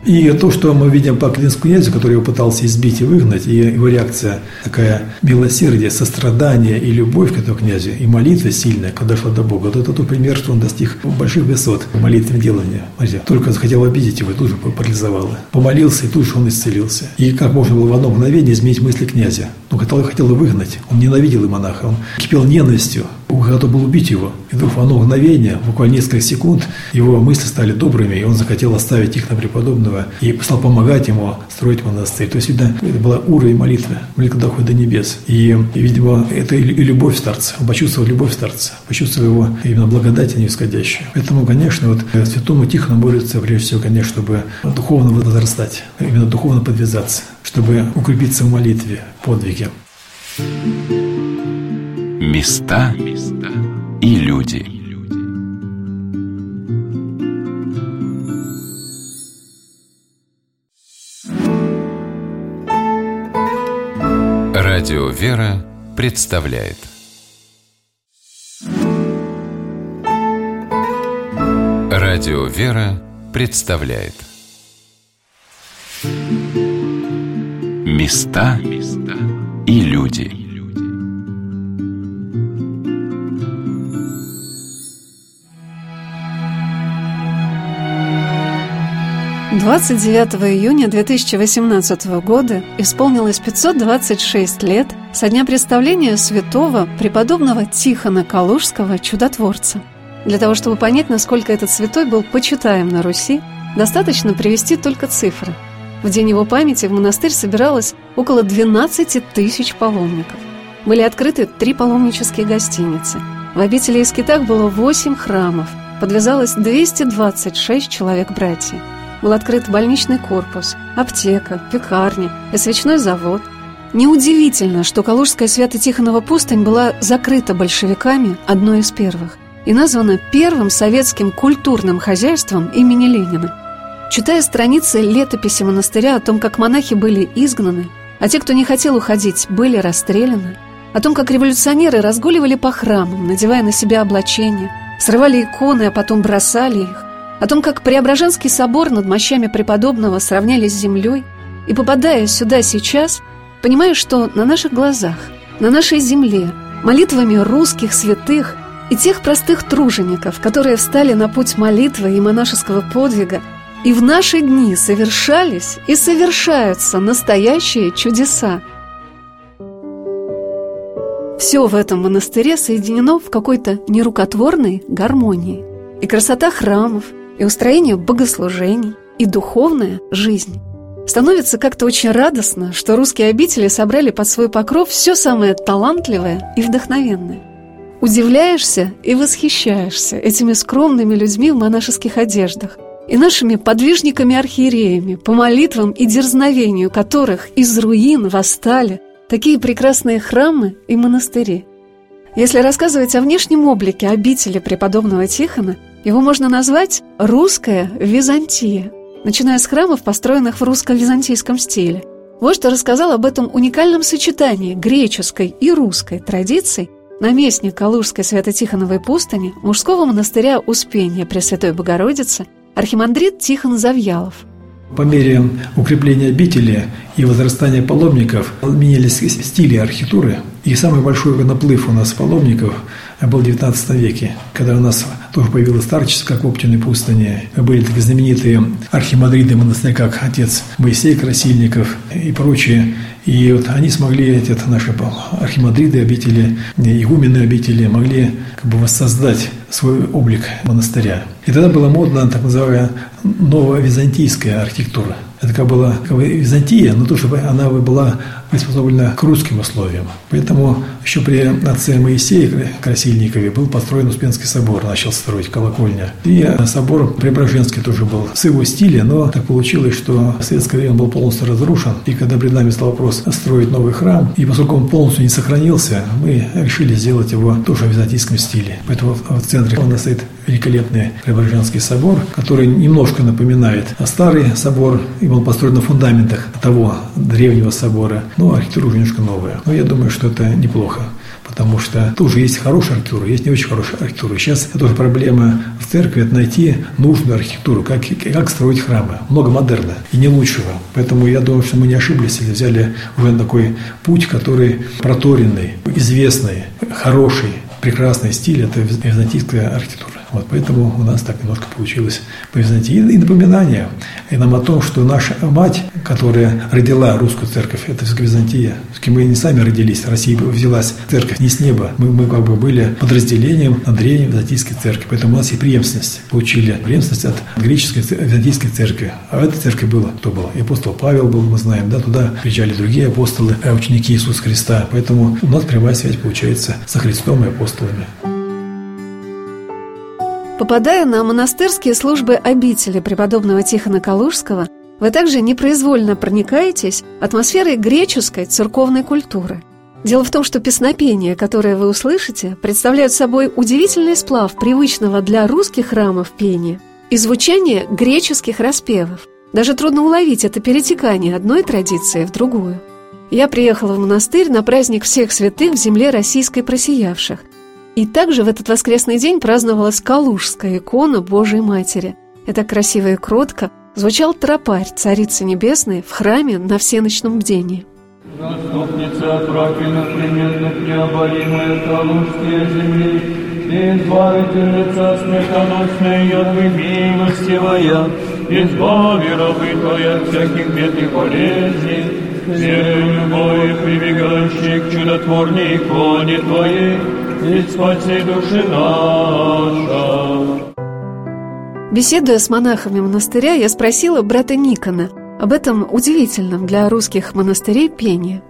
И то, что мы видим по Клинскому князю, который его пытался избить и выгнать, и его реакция такая милосердие, сострадание и любовь к этому князю, и молитва сильная, когда дошла до Бога, вот это тот пример, что он достиг больших высот в молитвенном делании. Только захотел обидеть его, и тут же парализовало. Помолился, и тут же он исцелился. И как можно было в одно мгновение изменить мысли князя? Ну, хотел, хотел выгнать. Он ненавидел и монаха, он кипел ненавистью, готов был убить его. И вдруг в одно мгновение, буквально несколько секунд, его мысли стали добрыми, и он захотел оставить их на преподобного и стал помогать ему строить монастырь. То есть, видно, это была уровень молитвы. Молитва доходит до небес. И, и видимо, это и любовь старца. Он почувствовал любовь старца, почувствовал его именно благодать, а не исходящую. Поэтому, конечно, вот святому Тихону борется, прежде всего, конечно, чтобы духовно возрастать, именно духовно подвязаться, чтобы укрепиться в молитве, подвиге. Места и люди. Радио «Вера» представляет. Радио «Вера» представляет. Места и люди – 29 июня 2018 года исполнилось 526 лет со дня представления святого преподобного Тихона Калужского чудотворца. Для того, чтобы понять, насколько этот святой был почитаем на Руси, достаточно привести только цифры. В день его памяти в монастырь собиралось около 12 тысяч паломников. Были открыты три паломнические гостиницы. В обители и скитах было 8 храмов, подвязалось 226 человек-братьев был открыт больничный корпус, аптека, пекарня и свечной завод. Неудивительно, что Калужская Свято-Тихонова пустынь была закрыта большевиками одной из первых и названа первым советским культурным хозяйством имени Ленина. Читая страницы летописи монастыря о том, как монахи были изгнаны, а те, кто не хотел уходить, были расстреляны, о том, как революционеры разгуливали по храмам, надевая на себя облачения, срывали иконы, а потом бросали их, о том, как Преображенский собор над мощами преподобного сравняли с землей, и, попадая сюда сейчас, понимаю, что на наших глазах, на нашей земле, молитвами русских святых и тех простых тружеников, которые встали на путь молитвы и монашеского подвига, и в наши дни совершались и совершаются настоящие чудеса. Все в этом монастыре соединено в какой-то нерукотворной гармонии. И красота храмов, и устроение богослужений, и духовная жизнь. Становится как-то очень радостно, что русские обители собрали под свой покров все самое талантливое и вдохновенное. Удивляешься и восхищаешься этими скромными людьми в монашеских одеждах и нашими подвижниками-архиереями, по молитвам и дерзновению которых из руин восстали такие прекрасные храмы и монастыри. Если рассказывать о внешнем облике обители преподобного Тихона – его можно назвать «русская Византия». начиная с храмов, построенных в русско-византийском стиле. Вот что рассказал об этом уникальном сочетании греческой и русской традиций наместник Калужской Свято-Тихоновой пустыни мужского монастыря Успения Пресвятой Богородицы архимандрит Тихон Завьялов. По мере укрепления обители и возрастания паломников менялись стили архитектуры. И самый большой наплыв у нас паломников был в XIX веке, когда у нас тоже появилась старчество, как в Оптиной пустыне. Были такие знаменитые архимандриты монастыря, как отец Моисей Красильников и прочие. И вот они смогли, эти наши архимандриты обители, игумены обители, могли как бы воссоздать свой облик монастыря. И тогда была модна так называемая новая византийская архитектура – это как была как бы Византия, но то, чтобы она была приспособлена к русским условиям. Поэтому еще при отце Моисее Красильникове был построен Успенский собор, начал строить колокольня. И собор Преображенский тоже был с его стиля, но так получилось, что в советское время он был полностью разрушен. И когда перед нами стал вопрос строить новый храм, и поскольку он полностью не сохранился, мы решили сделать его тоже в византийском стиле. Поэтому в центре у нас стоит великолепный Преображенский собор, который немножко напоминает старый собор, и был построен на фундаментах того древнего собора, но архитектура немножко новая. Но я думаю, что это неплохо потому что тоже есть хорошая архитектура, есть не очень хорошая архитектура. Сейчас это тоже проблема в церкви – это найти нужную архитектуру, как, как строить храмы. Много модерна и не лучшего. Поэтому я думаю, что мы не ошиблись, если взяли уже такой путь, который проторенный, известный, хороший, прекрасный стиль – это византийская архитектура. Вот, поэтому у нас так немножко получилось по Византии. И напоминание и нам о том, что наша мать, которая родила русскую церковь, это все Византия. Мы не сами родились, Россия взялась церковь не с неба. Мы, мы как бы были подразделением на древней византийской церкви. Поэтому у нас есть преемственность. Получили преемственность от греческой византийской церкви. А в этой церкви было, кто был? И апостол Павел был, мы знаем, да, туда приезжали другие апостолы, а ученики Иисуса Христа. Поэтому у нас прямая связь получается со Христом и апостолами. Попадая на монастырские службы обители преподобного Тихона Калужского, вы также непроизвольно проникаетесь атмосферой греческой церковной культуры. Дело в том, что песнопения, которые вы услышите, представляют собой удивительный сплав привычного для русских храмов пения и звучание греческих распевов. Даже трудно уловить это перетекание одной традиции в другую. Я приехала в монастырь на праздник всех святых в земле российской просиявших – и также в этот воскресный день праздновалась Калужская икона Божией Матери. Это красиво и кротко звучал тропарь Царицы Небесной в храме на всеночном бдении. Заступница правильно примерных необоримая Калужские земли, избавительница смертоносная, Яхвы милостивая, избави рабы Твоя от всяких бед и болезней, все любовь, прибегающие к чудотворней иконе Твоей, и спаси души наша. Беседуя с монахами монастыря, я спросила брата Никона об этом удивительном для русских монастырей пении.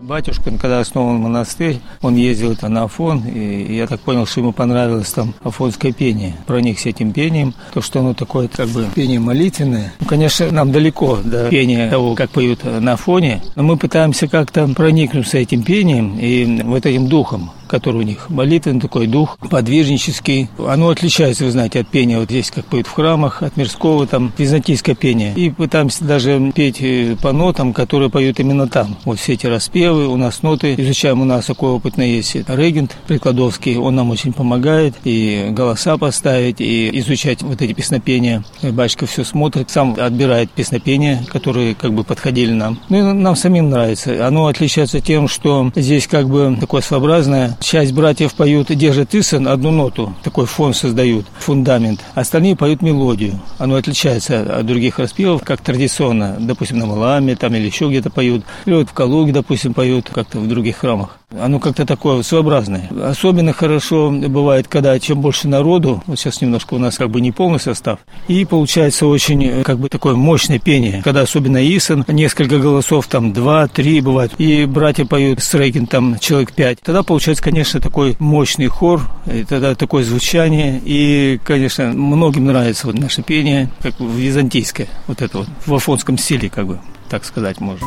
Батюшка, когда основал монастырь, он ездил на Афон, и я так понял, что ему понравилось там афонское пение. Проник с этим пением, то, что оно такое, как бы, пение молитвенное. Ну, конечно, нам далеко до пения того, как поют на Афоне, но мы пытаемся как-то проникнуться этим пением и вот этим духом который у них молитвенный такой дух, подвижнический. Оно отличается, вы знаете, от пения вот здесь, как поют в храмах, от мирского, там, византийское пение. И пытаемся даже петь э, по нотам, которые поют именно там. Вот все эти распевы, у нас ноты, изучаем, у нас такой опытный есть регент Прикладовский, он нам очень помогает и голоса поставить, и изучать вот эти песнопения. Батюшка все смотрит, сам отбирает песнопения, которые как бы подходили нам. Ну и нам самим нравится. Оно отличается тем, что здесь как бы такое своеобразное Часть братьев поют, держит Исон, одну ноту, такой фон создают, фундамент. Остальные поют мелодию. Оно отличается от других распевов, как традиционно, допустим, на Маламе там или еще где-то поют. Или вот в Калуге, допустим, поют, как-то в других храмах. Оно как-то такое своеобразное. Особенно хорошо бывает, когда чем больше народу, вот сейчас немножко у нас как бы не полный состав, и получается очень как бы такое мощное пение, когда особенно Исон, несколько голосов, там два, три бывает, и братья поют с Рейкин там человек пять. Тогда получается, конечно, такой мощный хор, и тогда такое звучание, и, конечно, многим нравится вот наше пение, как византийское, вот это вот, в афонском стиле, как бы, так сказать можно.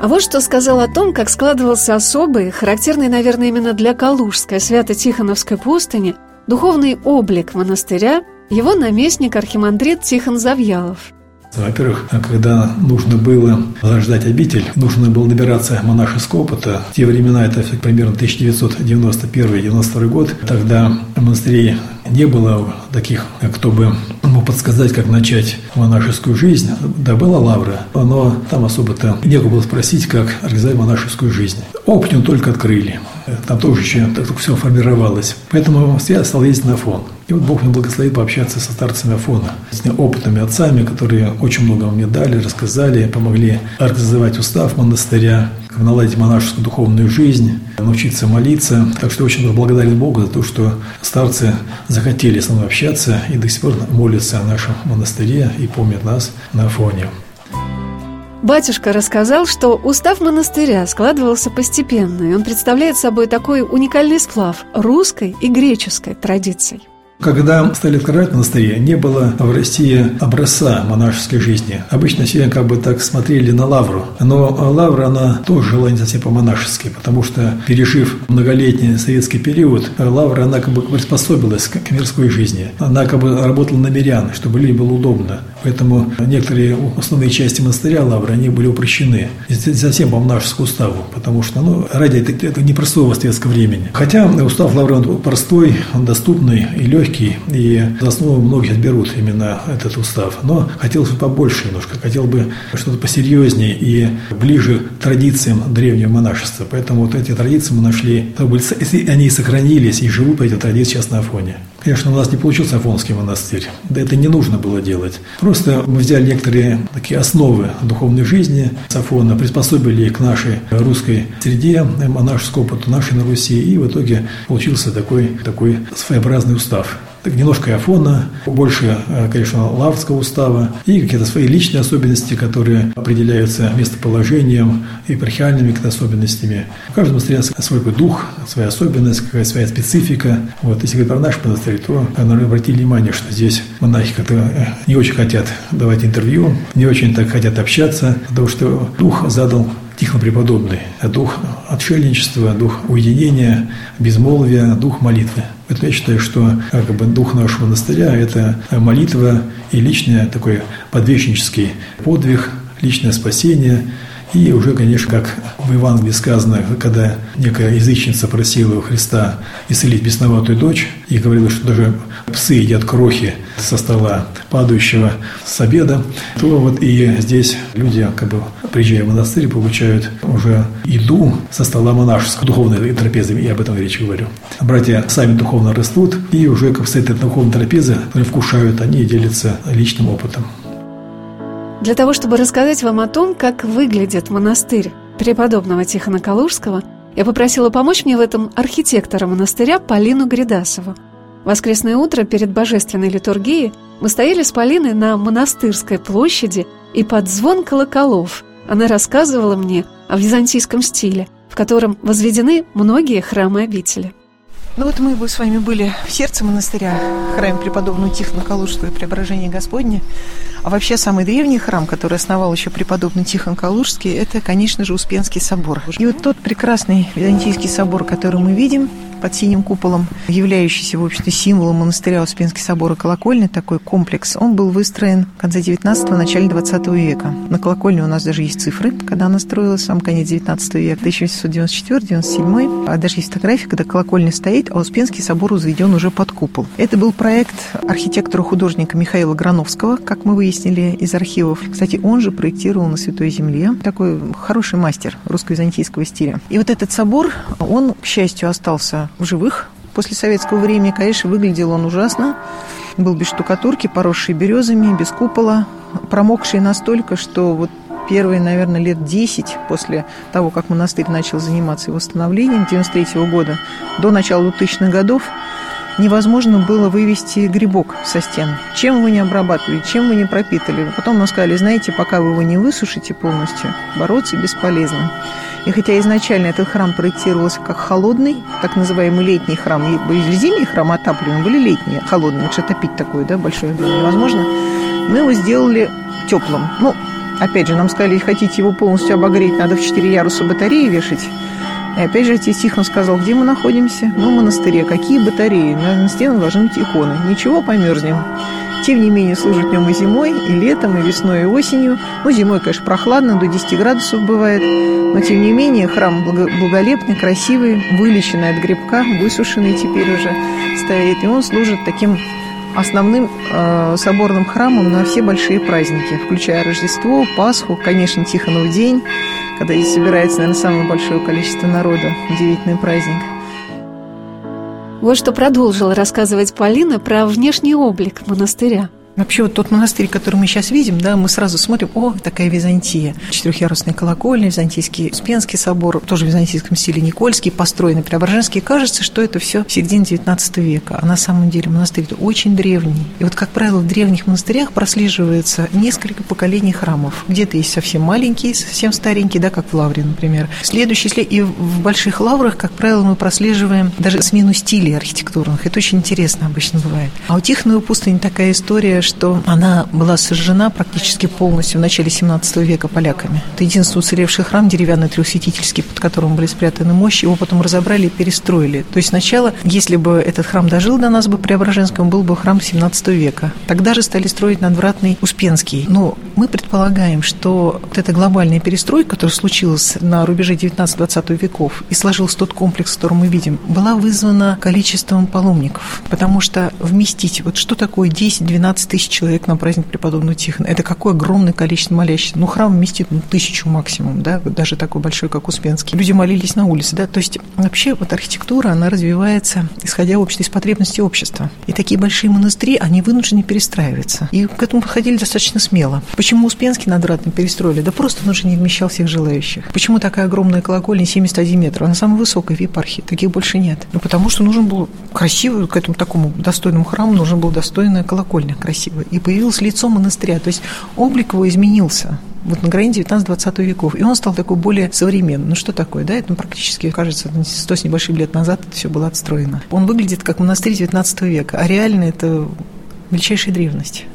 А вот что сказал о том, как складывался особый, характерный, наверное, именно для Калужской Свято-Тихоновской пустыни, духовный облик монастыря его наместник архимандрит Тихон Завьялов – во-первых, когда нужно было ждать обитель, нужно было набираться монашеского опыта. В те времена, это примерно 1991-1992 год, тогда монастырей не было таких, кто бы мог подсказать, как начать монашескую жизнь. Да, была лавра, но там особо-то некого было спросить, как организовать монашескую жизнь. Опытню только открыли. Там тоже еще так все формировалось. Поэтому я стал ездить на фон. И вот Бог мне благословит пообщаться со старцами Афона, с опытными отцами, которые очень много мне дали, рассказали, помогли организовать устав монастыря, наладить монашескую духовную жизнь, научиться молиться. Так что очень благодарен Богу за то, что старцы захотели с нами общаться и до сих пор молятся о нашем монастыре и помнят нас на Афоне. Батюшка рассказал, что устав монастыря складывался постепенно, и он представляет собой такой уникальный сплав русской и греческой традиций. Когда стали открывать монастыри, не было в России образца монашеской жизни. Обычно все как бы так смотрели на лавру. Но лавра, она тоже жила не совсем по-монашески, потому что, пережив многолетний советский период, лавра, она как бы приспособилась к мирской жизни. Она как бы работала на мирян, чтобы людям было удобно. Поэтому некоторые основные части монастыря лавры, они были упрощены. Не совсем по монашескому уставу, потому что, ну, ради это, это непростого советского времени. Хотя устав лавры он простой, он доступный и легкий, легкий, и за основу многие берут именно этот устав. Но хотелось бы побольше немножко, хотел бы что-то посерьезнее и ближе к традициям древнего монашества. Поэтому вот эти традиции мы нашли, они сохранились и живут по этим традициям сейчас на фоне. Конечно, у нас не получился Афонский монастырь. Да это не нужно было делать. Просто мы взяли некоторые такие основы духовной жизни Сафона, приспособили их к нашей русской среде, монашескому опыту нашей на Руси, и в итоге получился такой, такой своеобразный устав немножко Афона, больше, э, конечно, Лаврского устава и какие-то свои личные особенности, которые определяются местоположением и епархиальными особенностями. В каждом монастыре свой дух, своя особенность, какая-то своя специфика. Вот, если говорить про наш монастырь, то, наверное, обратили внимание, что здесь монахи как-то э, не очень хотят давать интервью, не очень так хотят общаться, потому что дух задал Тихон Преподобный, дух отшельничества, дух уединения, безмолвия, дух молитвы. Поэтому я считаю, что как бы, дух нашего монастыря – это молитва и личный такой подвечнический подвиг, личное спасение – и уже, конечно, как в Евангелии сказано, когда некая язычница просила у Христа исцелить бесноватую дочь и говорила, что даже псы едят крохи со стола падающего с обеда, то вот и здесь люди, как бы приезжая в монастырь, получают уже еду со стола монашеского, духовной трапезы, я об этом речь говорю. Братья сами духовно растут, и уже как с этой духовной трапезы вкушают они делятся личным опытом. Для того, чтобы рассказать вам о том, как выглядит монастырь преподобного Тихона Калужского, я попросила помочь мне в этом архитектора монастыря Полину Гридасову. Воскресное утро перед божественной литургией мы стояли с Полиной на монастырской площади, и под звон колоколов она рассказывала мне о византийском стиле, в котором возведены многие храмы обители. Ну вот мы бы с вами были в сердце монастыря, храме преподобного Тихона Калужского и Преображения Господня. А вообще самый древний храм, который основал еще преподобный Тихон Калужский, это, конечно же, Успенский собор. И вот тот прекрасный византийский собор, который мы видим, под синим куполом, являющийся, в общем-то, символом монастыря Успенский собор и колокольня, такой комплекс, он был выстроен в конце 19-го, начале 20 века. На колокольне у нас даже есть цифры, когда она строилась, сам конец 19 века, 1894-97, а даже есть фотография, когда колокольня стоит, а Успенский собор возведен уже под купол. Это был проект архитектора-художника Михаила Грановского, как мы выяснили из архивов. Кстати, он же проектировал на Святой Земле. Такой хороший мастер русско-византийского стиля. И вот этот собор, он, к счастью, остался в живых. После советского времени, конечно, выглядел он ужасно. Был без штукатурки, поросший березами, без купола, промокший настолько, что вот первые, наверное, лет 10 после того, как монастырь начал заниматься восстановлением 93 года, до начала 2000-х годов, невозможно было вывести грибок со стен. Чем вы не обрабатывали, чем вы не пропитали. Потом нам сказали, знаете, пока вы его не высушите полностью, бороться бесполезно. И хотя изначально этот храм проектировался как холодный, так называемый летний храм, были зимние храмы отапливаемые, были летние, холодные, лучше топить такой, да, большой объем невозможно, мы его сделали теплым. Ну, опять же, нам сказали, хотите его полностью обогреть, надо в 4 яруса батареи вешать, И опять же отец Тихон сказал, где мы находимся? Ну, в монастыре. Какие батареи? На стену должны быть иконы. Ничего, померзнем. Тем не менее, служат в нем и зимой, и летом, и весной, и осенью. Ну, зимой, конечно, прохладно, до 10 градусов бывает. Но, тем не менее, храм благолепный, красивый, вылеченный от грибка, высушенный теперь уже стоит. И он служит таким основным э, соборным храмом на все большие праздники, включая Рождество, Пасху, конечно, Тихонов день, когда здесь собирается, наверное, самое большое количество народа. Удивительный праздник. Вот что продолжила рассказывать Полина про внешний облик монастыря. Вообще вот тот монастырь, который мы сейчас видим, да, мы сразу смотрим, о, такая Византия. Четырехъярусная колокольня, Византийский Успенский собор, тоже в византийском стиле Никольский, построенный Преображенский. Кажется, что это все середина XIX века. А на самом деле монастырь очень древний. И вот, как правило, в древних монастырях прослеживается несколько поколений храмов. Где-то есть совсем маленькие, совсем старенькие, да, как в Лавре, например. Следующий след... И в больших лаврах, как правило, мы прослеживаем даже смену стилей архитектурных. Это очень интересно обычно бывает. А у Тихоновой пустыни такая история, что она была сожжена практически полностью в начале 17 века поляками. Это единственный уцелевший храм деревянный трехсветительский, под которым были спрятаны мощи. Его потом разобрали и перестроили. То есть сначала, если бы этот храм дожил до нас бы Преображенском, был бы храм 17 века. Тогда же стали строить надвратный Успенский. Но мы предполагаем, что вот эта глобальная перестройка, которая случилась на рубеже 19-20 веков и сложился тот комплекс, который мы видим, была вызвана количеством паломников. Потому что вместить, вот что такое 10-12 тысяч человек на праздник преподобного Тихона. Это какое огромное количество молящихся. Ну, храм вместит ну, тысячу максимум, да, даже такой большой, как Успенский. Люди молились на улице, да, то есть вообще вот архитектура, она развивается, исходя общества, из потребностей общества. И такие большие монастыри, они вынуждены перестраиваться. И к этому подходили достаточно смело. Почему Успенский надвратно перестроили? Да просто он уже не вмещал всех желающих. Почему такая огромная колокольня 71 метров? Она самая высокая в епархии, таких больше нет. Ну, потому что нужен был красивый, к этому такому достойному храму нужен был достойная колокольня красивая красиво. И появилось лицо монастыря. То есть облик его изменился вот на границе 19-20 веков. И он стал такой более современным. Ну, что такое, да? Это ну, практически, кажется, 100 с небольшим лет назад это все было отстроено. Он выглядит как монастырь 19 века, а реально это величайшая древность.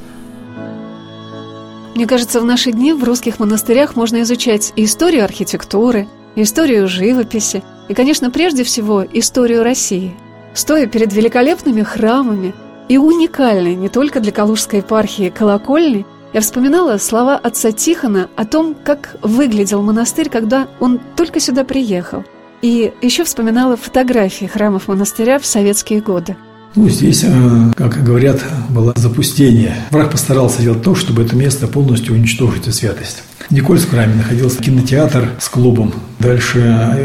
Мне кажется, в наши дни в русских монастырях можно изучать историю архитектуры, историю живописи, и, конечно, прежде всего, историю России. Стоя перед великолепными храмами, и уникальной не только для Калужской епархии колокольни, я вспоминала слова отца Тихона о том, как выглядел монастырь, когда он только сюда приехал. И еще вспоминала фотографии храмов монастыря в советские годы. Ну, здесь, э, как говорят, было запустение. Враг постарался сделать то, чтобы это место полностью уничтожить и святость. Никольском храме находился кинотеатр с клубом, дальше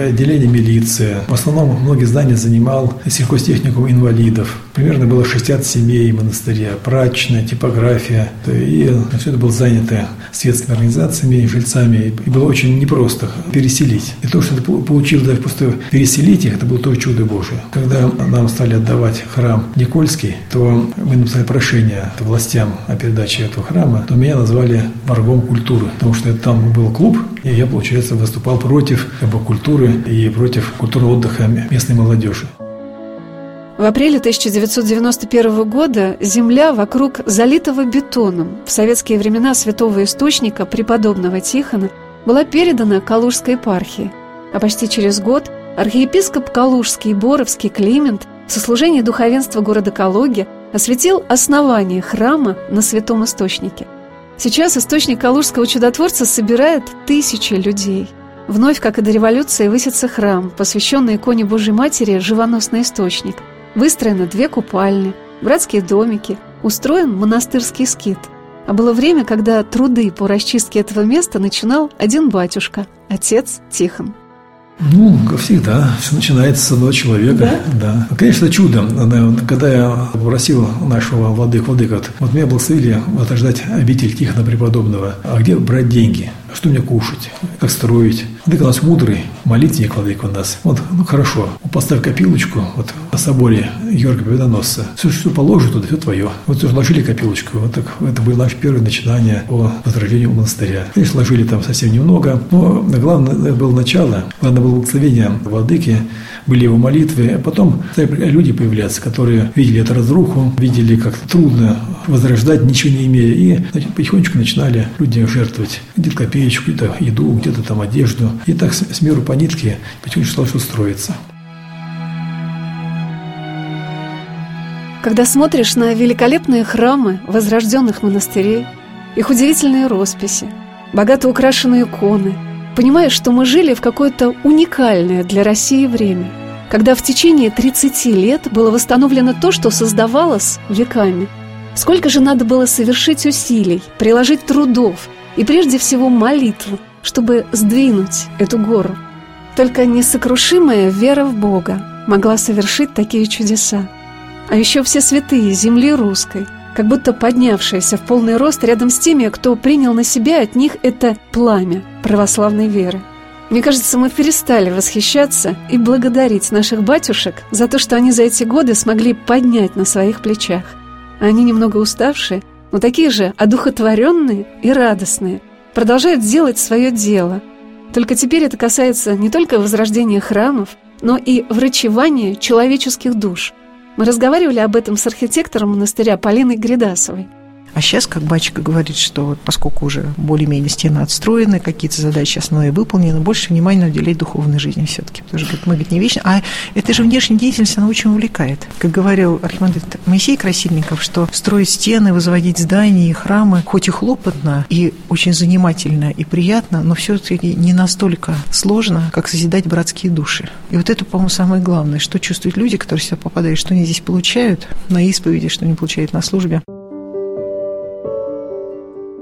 отделение милиции. В основном многие здания занимал сельхозтехникум инвалидов. Примерно было 60 семей монастыря, прачечная, типография. И все это было занято светскими организациями, жильцами. И было очень непросто переселить. И то, что это получилось даже просто переселить их, это было тоже чудо Божие. Когда нам стали отдавать храм Никольский, то мы написали прошение властям о передаче этого храма, то меня назвали врагом культуры, потому что там был клуб, и я, получается, выступал против как бы, культуры и против культуры отдыха местной молодежи. В апреле 1991 года земля вокруг залитого бетоном. В советские времена святого источника преподобного Тихона была передана Калужской епархии, а почти через год архиепископ Калужский Боровский Климент в сослужении духовенства города Калуги осветил основание храма на святом источнике – Сейчас источник Калужского чудотворца собирает тысячи людей. Вновь, как и до революции, высится храм, посвященный иконе Божьей Матери «Живоносный источник». Выстроены две купальни, братские домики, устроен монастырский скит. А было время, когда труды по расчистке этого места начинал один батюшка, отец Тихон. Ну, как всегда, все начинается с одного человека. Да? Да. Конечно, чудо. Когда я попросил нашего владык, владыка, вот меня благословили отождать обитель Тихона Преподобного. А где брать деньги? Что мне кушать? Как строить? Нас мудрый, молитвенник владыка у нас. Вот, ну хорошо, поставь копилочку вот на соборе Георгия Победоносца. Все, что положит туда, все твое. Вот ложили копилочку. Вот так, это было наше первое начинание по возрождению монастыря. Конечно, ложили там совсем немного, но главное было начало. Главное было благословение владыки, были его молитвы, а потом стали люди появляться, которые видели эту разруху, видели, как трудно возрождать, ничего не имея, и значит, потихонечку начинали люди жертвовать где-то гречку, где-то еду, где-то там одежду. И так с, миру по нитке потихоньку стало все строиться. Когда смотришь на великолепные храмы возрожденных монастырей, их удивительные росписи, богато украшенные иконы, понимаешь, что мы жили в какое-то уникальное для России время, когда в течение 30 лет было восстановлено то, что создавалось веками. Сколько же надо было совершить усилий, приложить трудов и прежде всего молитву, чтобы сдвинуть эту гору. Только несокрушимая вера в Бога могла совершить такие чудеса. А еще все святые земли русской, как будто поднявшиеся в полный рост рядом с теми, кто принял на себя от них это пламя православной веры. Мне кажется, мы перестали восхищаться и благодарить наших батюшек за то, что они за эти годы смогли поднять на своих плечах. Они немного уставшие, но такие же одухотворенные и радостные, продолжают делать свое дело. Только теперь это касается не только возрождения храмов, но и врачевания человеческих душ. Мы разговаривали об этом с архитектором монастыря Полиной Гридасовой – а сейчас, как батюшка говорит, что вот поскольку уже более-менее стены отстроены, какие-то задачи основные выполнены, больше внимания уделять духовной жизни все-таки. Потому что, говорит, мы, говорит, не вечно. А это же внешняя деятельность, она очень увлекает. Как говорил архимандрит Моисей Красильников, что строить стены, возводить здания и храмы, хоть и хлопотно, и очень занимательно и приятно, но все-таки не настолько сложно, как созидать братские души. И вот это, по-моему, самое главное, что чувствуют люди, которые сюда попадают, что они здесь получают на исповеди, что они получают на службе.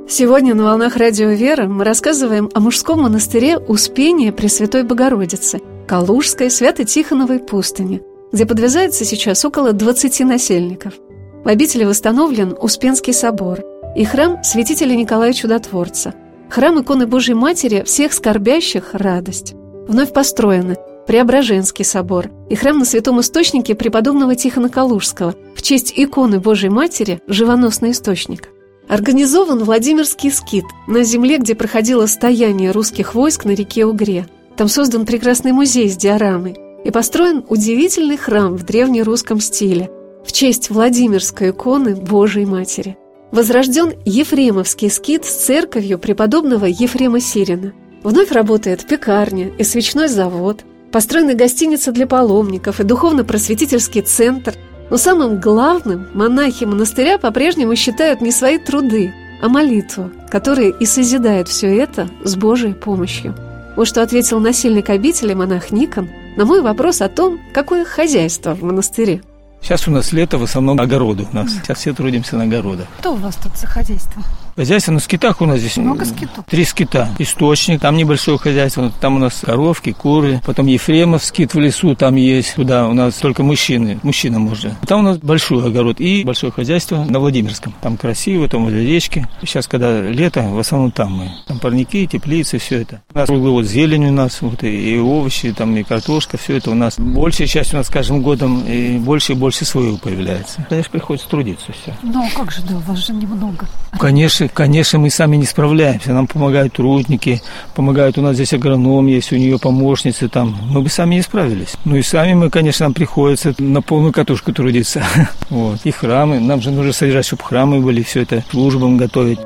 Сегодня на «Волнах Радио Вера» мы рассказываем о мужском монастыре Успения Пресвятой Богородицы, Калужской Свято-Тихоновой пустыне, где подвязается сейчас около 20 насельников. В обители восстановлен Успенский собор и храм святителя Николая Чудотворца, храм иконы Божьей Матери всех скорбящих радость. Вновь построены Преображенский собор и храм на Святом Источнике преподобного Тихона Калужского в честь иконы Божьей Матери «Живоносный источник». Организован Владимирский скит на земле, где проходило стояние русских войск на реке Угре. Там создан прекрасный музей с диорамой и построен удивительный храм в древнерусском стиле в честь Владимирской иконы Божией Матери. Возрожден Ефремовский скит с церковью преподобного Ефрема Сирина. Вновь работает пекарня и свечной завод, построены гостиница для паломников и духовно-просветительский центр – но самым главным монахи монастыря по-прежнему считают не свои труды, а молитву, которая и созидает все это с Божьей помощью. Вот что ответил насильник обители монах Никон на мой вопрос о том, какое хозяйство в монастыре. Сейчас у нас лето, в основном огороды у нас. Сейчас все трудимся на огородах. Что у вас тут за хозяйство? Хозяйство на скитах у нас здесь много скитов. Три скита. Источник, там небольшое хозяйство. Там у нас коровки, куры. Потом Ефремов скит в лесу там есть. Туда у нас только мужчины. Мужчина может. Там у нас большой огород и большое хозяйство на Владимирском. Там красиво, там возле речки. Сейчас, когда лето, в основном там мы. Там парники, теплицы, все это. У нас круглый вот зелень у нас, вот и, и овощи, там и картошка, все это у нас. Большая часть у нас с каждым годом и больше и больше своего появляется. Конечно, приходится трудиться все. Ну, а как же, да, у вас же немного. Конечно, конечно, мы сами не справляемся. Нам помогают трудники, помогают у нас здесь агроном есть, у нее помощницы там. Мы бы сами не справились. Ну и сами мы, конечно, нам приходится на полную катушку трудиться. (laughs) Вот. И храмы. Нам же нужно содержать, чтобы храмы были, все это службам готовить.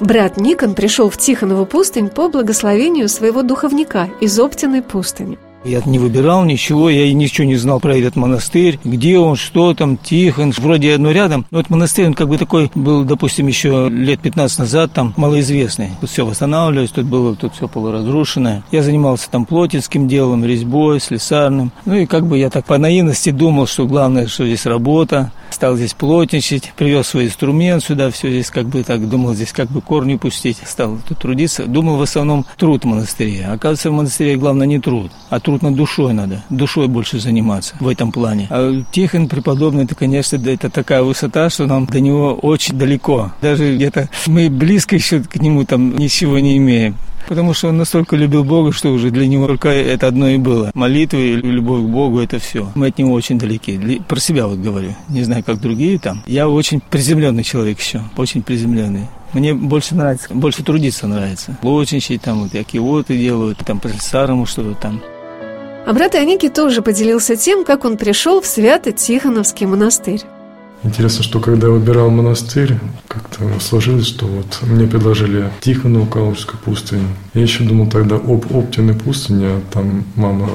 Брат Никон пришел в Тихонову пустынь по благословению своего духовника из Оптиной пустыни. Я не выбирал ничего, я ничего не знал про этот монастырь, где он, что там, Тихон, вроде одно рядом. Но этот монастырь, он как бы такой был, допустим, еще лет 15 назад, там, малоизвестный. Тут все восстанавливалось, тут было тут все полуразрушенное. Я занимался там плотинским делом, резьбой, слесарным. Ну и как бы я так по наивности думал, что главное, что здесь работа. Стал здесь плотничать, привез свой инструмент сюда, все здесь как бы так думал, здесь как бы корни пустить. Стал тут трудиться. Думал в основном труд в монастыре. Оказывается, в монастыре главное не труд, а труд над душой надо. Душой больше заниматься в этом плане. А Тихон преподобный, это, конечно, это такая высота, что нам до него очень далеко. Даже где-то мы близко еще к нему там ничего не имеем. Потому что он настолько любил Бога, что уже для него только это одно и было. Молитва и любовь к Богу – это все. Мы от него очень далеки. Про себя вот говорю. Не знаю, как другие там. Я очень приземленный человек еще. Очень приземленный. Мне больше нравится, больше трудиться нравится. Лочничать, там вот якиоты делают, там по старому что-то там. А брат Аники тоже поделился тем, как он пришел в Свято-Тихоновский монастырь. Интересно, что когда я выбирал монастырь, как-то сложилось, что вот мне предложили Тихонову Калужскую пустыню. Я еще думал тогда об Оптиной пустыне, там мама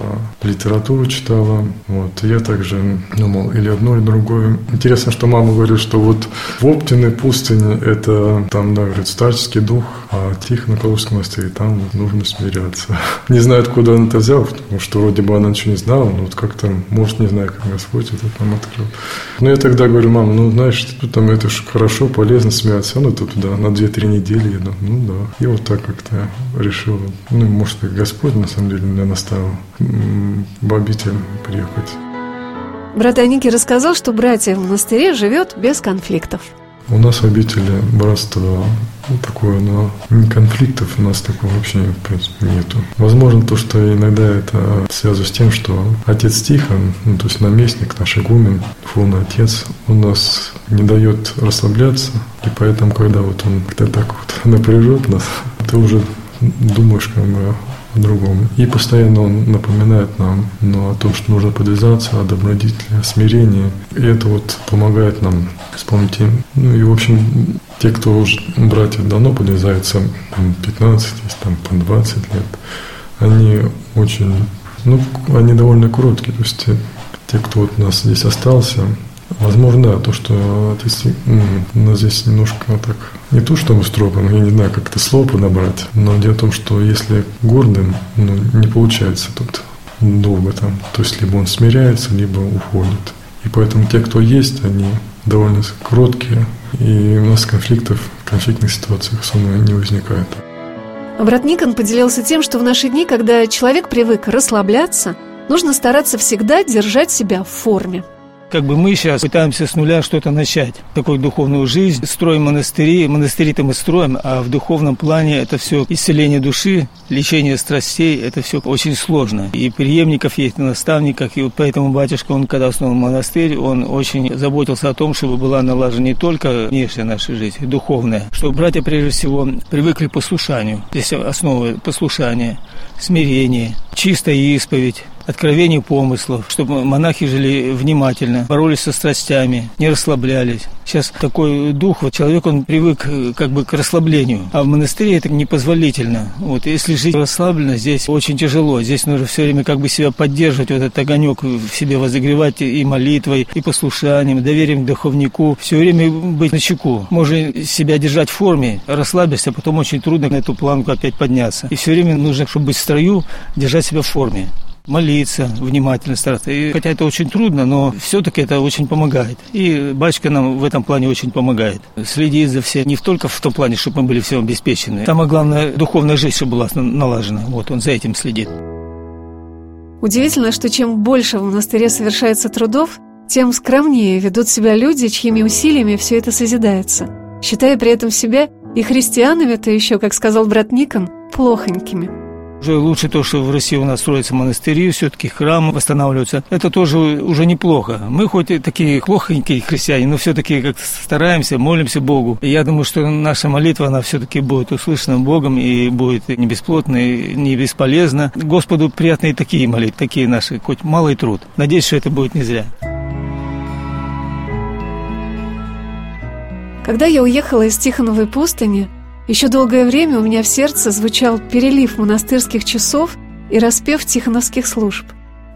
литературу читала. Вот. И я также думал или одно, или другое. Интересно, что мама говорит, что вот в Оптиной пустыне это там, да, говорит, старческий дух, а Тихонов Калужский монастырь, там вот нужно смиряться. (laughs) Не знаю, откуда он это взял, потому что вроде бы она ничего не знала, но вот как-то, может, не знаю, как Господь это нам открыл. Но я тогда говорю, мам, ну, знаешь, там это же хорошо, полезно смеяться. Ну, то туда на 2-3 недели еду. Ну, да. И вот так как-то я решил. Ну, может, и Господь, на самом деле, меня наставил в обитель приехать. Брат Аники рассказал, что братья в монастыре живет без конфликтов. У нас в обители братство такое, но конфликтов у нас такого вообще в принципе, нету. Возможно, то, что иногда это связано с тем, что отец Тихон, ну, то есть наместник, наш игумен, духовный отец, он нас не дает расслабляться, и поэтому, когда вот он как-то так вот (laughs) напряжет нас, ты уже думаешь как бы о другом. И постоянно он напоминает нам ну, о том, что нужно подвязаться, о добродетели, о смирении. И это вот помогает нам вспомнить. Ну и, в общем, те, кто уже, братья, давно подвязаются, 15, есть там по 20 лет, они очень, ну, они довольно короткие. То есть те, кто вот у нас здесь остался, Возможно, да, то, что ты, ну, у нас здесь немножко так, не то, что мы стропим, я не знаю, как это слово подобрать, но дело в том, что если гордым, ну, не получается тут долго там, то есть либо он смиряется, либо уходит. И поэтому те, кто есть, они довольно кроткие, и у нас конфликтов, конфликтных ситуациях со мной не возникает. Брат Никон поделился тем, что в наши дни, когда человек привык расслабляться, нужно стараться всегда держать себя в форме. Как бы мы сейчас пытаемся с нуля что-то начать, такую духовную жизнь, строим монастыри, монастыри-то мы строим, а в духовном плане это все исцеление души, лечение страстей, это все очень сложно. И преемников есть, и наставников, и вот поэтому батюшка, он когда основал монастырь, он очень заботился о том, чтобы была налажена не только внешняя наша жизнь, духовная, чтобы братья прежде всего привыкли к послушанию. Здесь основа послушания, смирение, чистая исповедь, откровений помыслов, чтобы монахи жили внимательно, боролись со страстями, не расслаблялись. Сейчас такой дух, вот человек, он привык э, как бы к расслаблению, а в монастыре это непозволительно. Вот если жить расслабленно, здесь очень тяжело. Здесь нужно все время как бы себя поддерживать, вот этот огонек в себе возогревать и молитвой, и послушанием, доверием к духовнику. Все время быть на чеку. Можно себя держать в форме, расслабиться, а потом очень трудно на эту планку опять подняться. И все время нужно, чтобы быть в строю, держать себя в форме молиться, внимательно стараться. И, хотя это очень трудно, но все-таки это очень помогает. И батюшка нам в этом плане очень помогает. Следит за всем, не только в том плане, чтобы мы были всем обеспечены. Самое главное, духовная жизнь, чтобы была налажена. Вот он за этим следит. Удивительно, что чем больше в монастыре совершается трудов, тем скромнее ведут себя люди, чьими усилиями все это созидается, считая при этом себя и христианами-то еще, как сказал брат Никон, плохонькими. Уже лучше то, что в России у нас строятся монастыри, все-таки храмы восстанавливаются. Это тоже уже неплохо. Мы хоть и такие плохонькие христиане, но все-таки как стараемся, молимся Богу. И я думаю, что наша молитва, она все-таки будет услышана Богом и будет не бесплотной, не бесполезна. Господу приятны и такие молитвы, такие наши, хоть малый труд. Надеюсь, что это будет не зря. Когда я уехала из Тихоновой пустыни, еще долгое время у меня в сердце звучал перелив монастырских часов и распев тихоновских служб.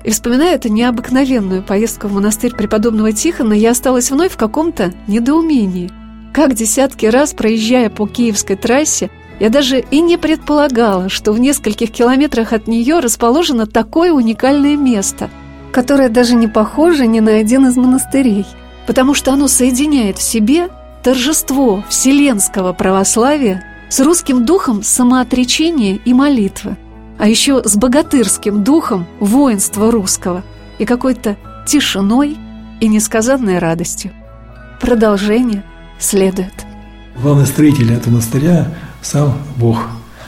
И вспоминая эту необыкновенную поездку в монастырь преподобного Тихона, я осталась вновь в каком-то недоумении. Как десятки раз, проезжая по киевской трассе, я даже и не предполагала, что в нескольких километрах от нее расположено такое уникальное место, которое даже не похоже ни на один из монастырей, потому что оно соединяет в себе торжество вселенского православия с русским духом самоотречения и молитвы, а еще с богатырским духом воинства русского и какой-то тишиной и несказанной радостью. Продолжение следует. Главный строитель этого монастыря сам Бог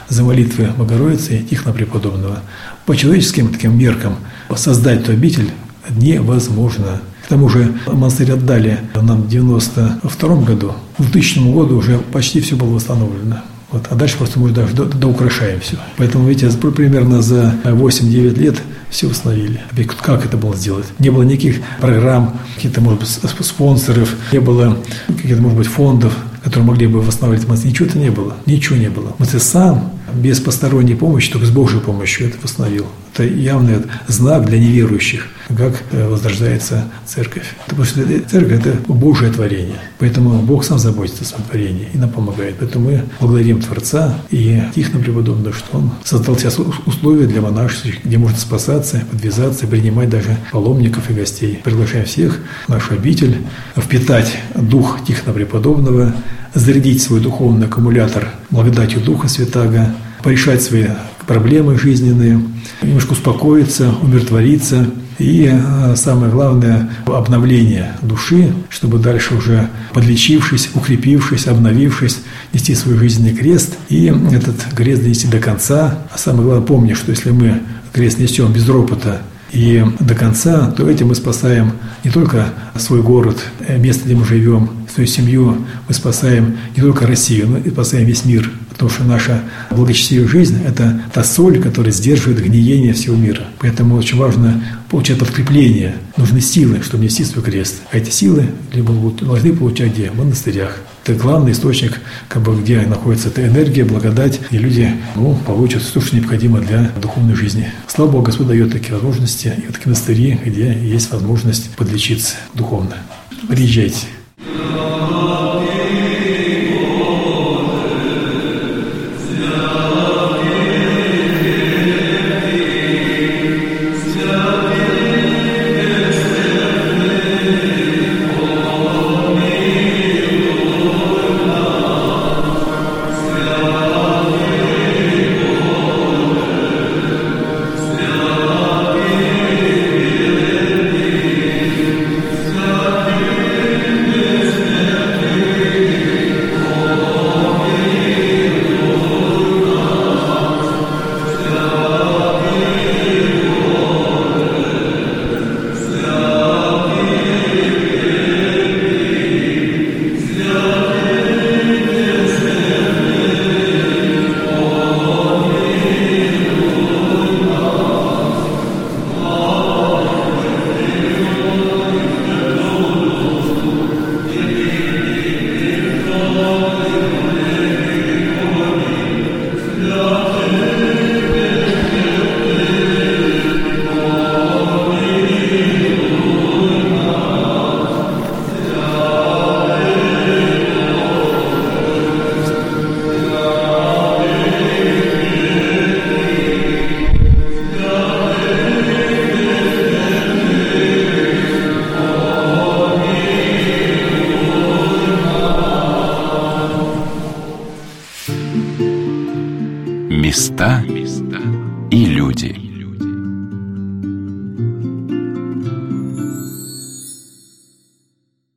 за молитвы Богородицы и Тихона Преподобного. По человеческим таким меркам создать эту обитель невозможно – к тому же монастырь отдали нам в 92 году. В 2000 году уже почти все было восстановлено. Вот. А дальше просто мы даже доукрашаем все. Поэтому, видите, примерно за 8-9 лет все установили. Как это было сделать? Не было никаких программ, каких-то, может быть, спонсоров, не было каких-то, может быть, фондов, которые могли бы восстанавливать мосты. Ничего-то не было. Ничего не было. Мосты сам, без посторонней помощи, только с Божьей помощью это восстановил. Это явный знак для неверующих, как э, возрождается церковь. Потому что церковь – это Божье творение. Поэтому Бог сам заботится о своем творении и нам помогает. Поэтому мы благодарим Творца и Тихона Преподобного, что Он создал сейчас условия для монашеств, где можно спасаться, подвязаться, принимать даже паломников и гостей. Приглашаем всех в нашу обитель, впитать дух Тихона Преподобного, зарядить свой духовный аккумулятор благодатью Духа Святаго, порешать свои проблемы жизненные, немножко успокоиться, умиротвориться. И э, самое главное – обновление души, чтобы дальше уже подлечившись, укрепившись, обновившись, нести свой жизненный крест и этот крест донести до конца. А самое главное – помни, что если мы крест несем без ропота и до конца, то этим мы спасаем не только свой город, место, где мы живем, свою семью, мы спасаем не только Россию, но и спасаем весь мир. Потому что наша благочестивая жизнь – это та соль, которая сдерживает гниение всего мира. Поэтому очень важно получать подкрепление. Нужны силы, чтобы нести свой крест. А эти силы либо должны получать где? В монастырях. Это главный источник, как бы, где находится эта энергия, благодать, и люди ну, получат все, что необходимо для духовной жизни. Слава Богу, Господь дает такие возможности, и такие монастыри, где есть возможность подлечиться духовно. Приезжайте.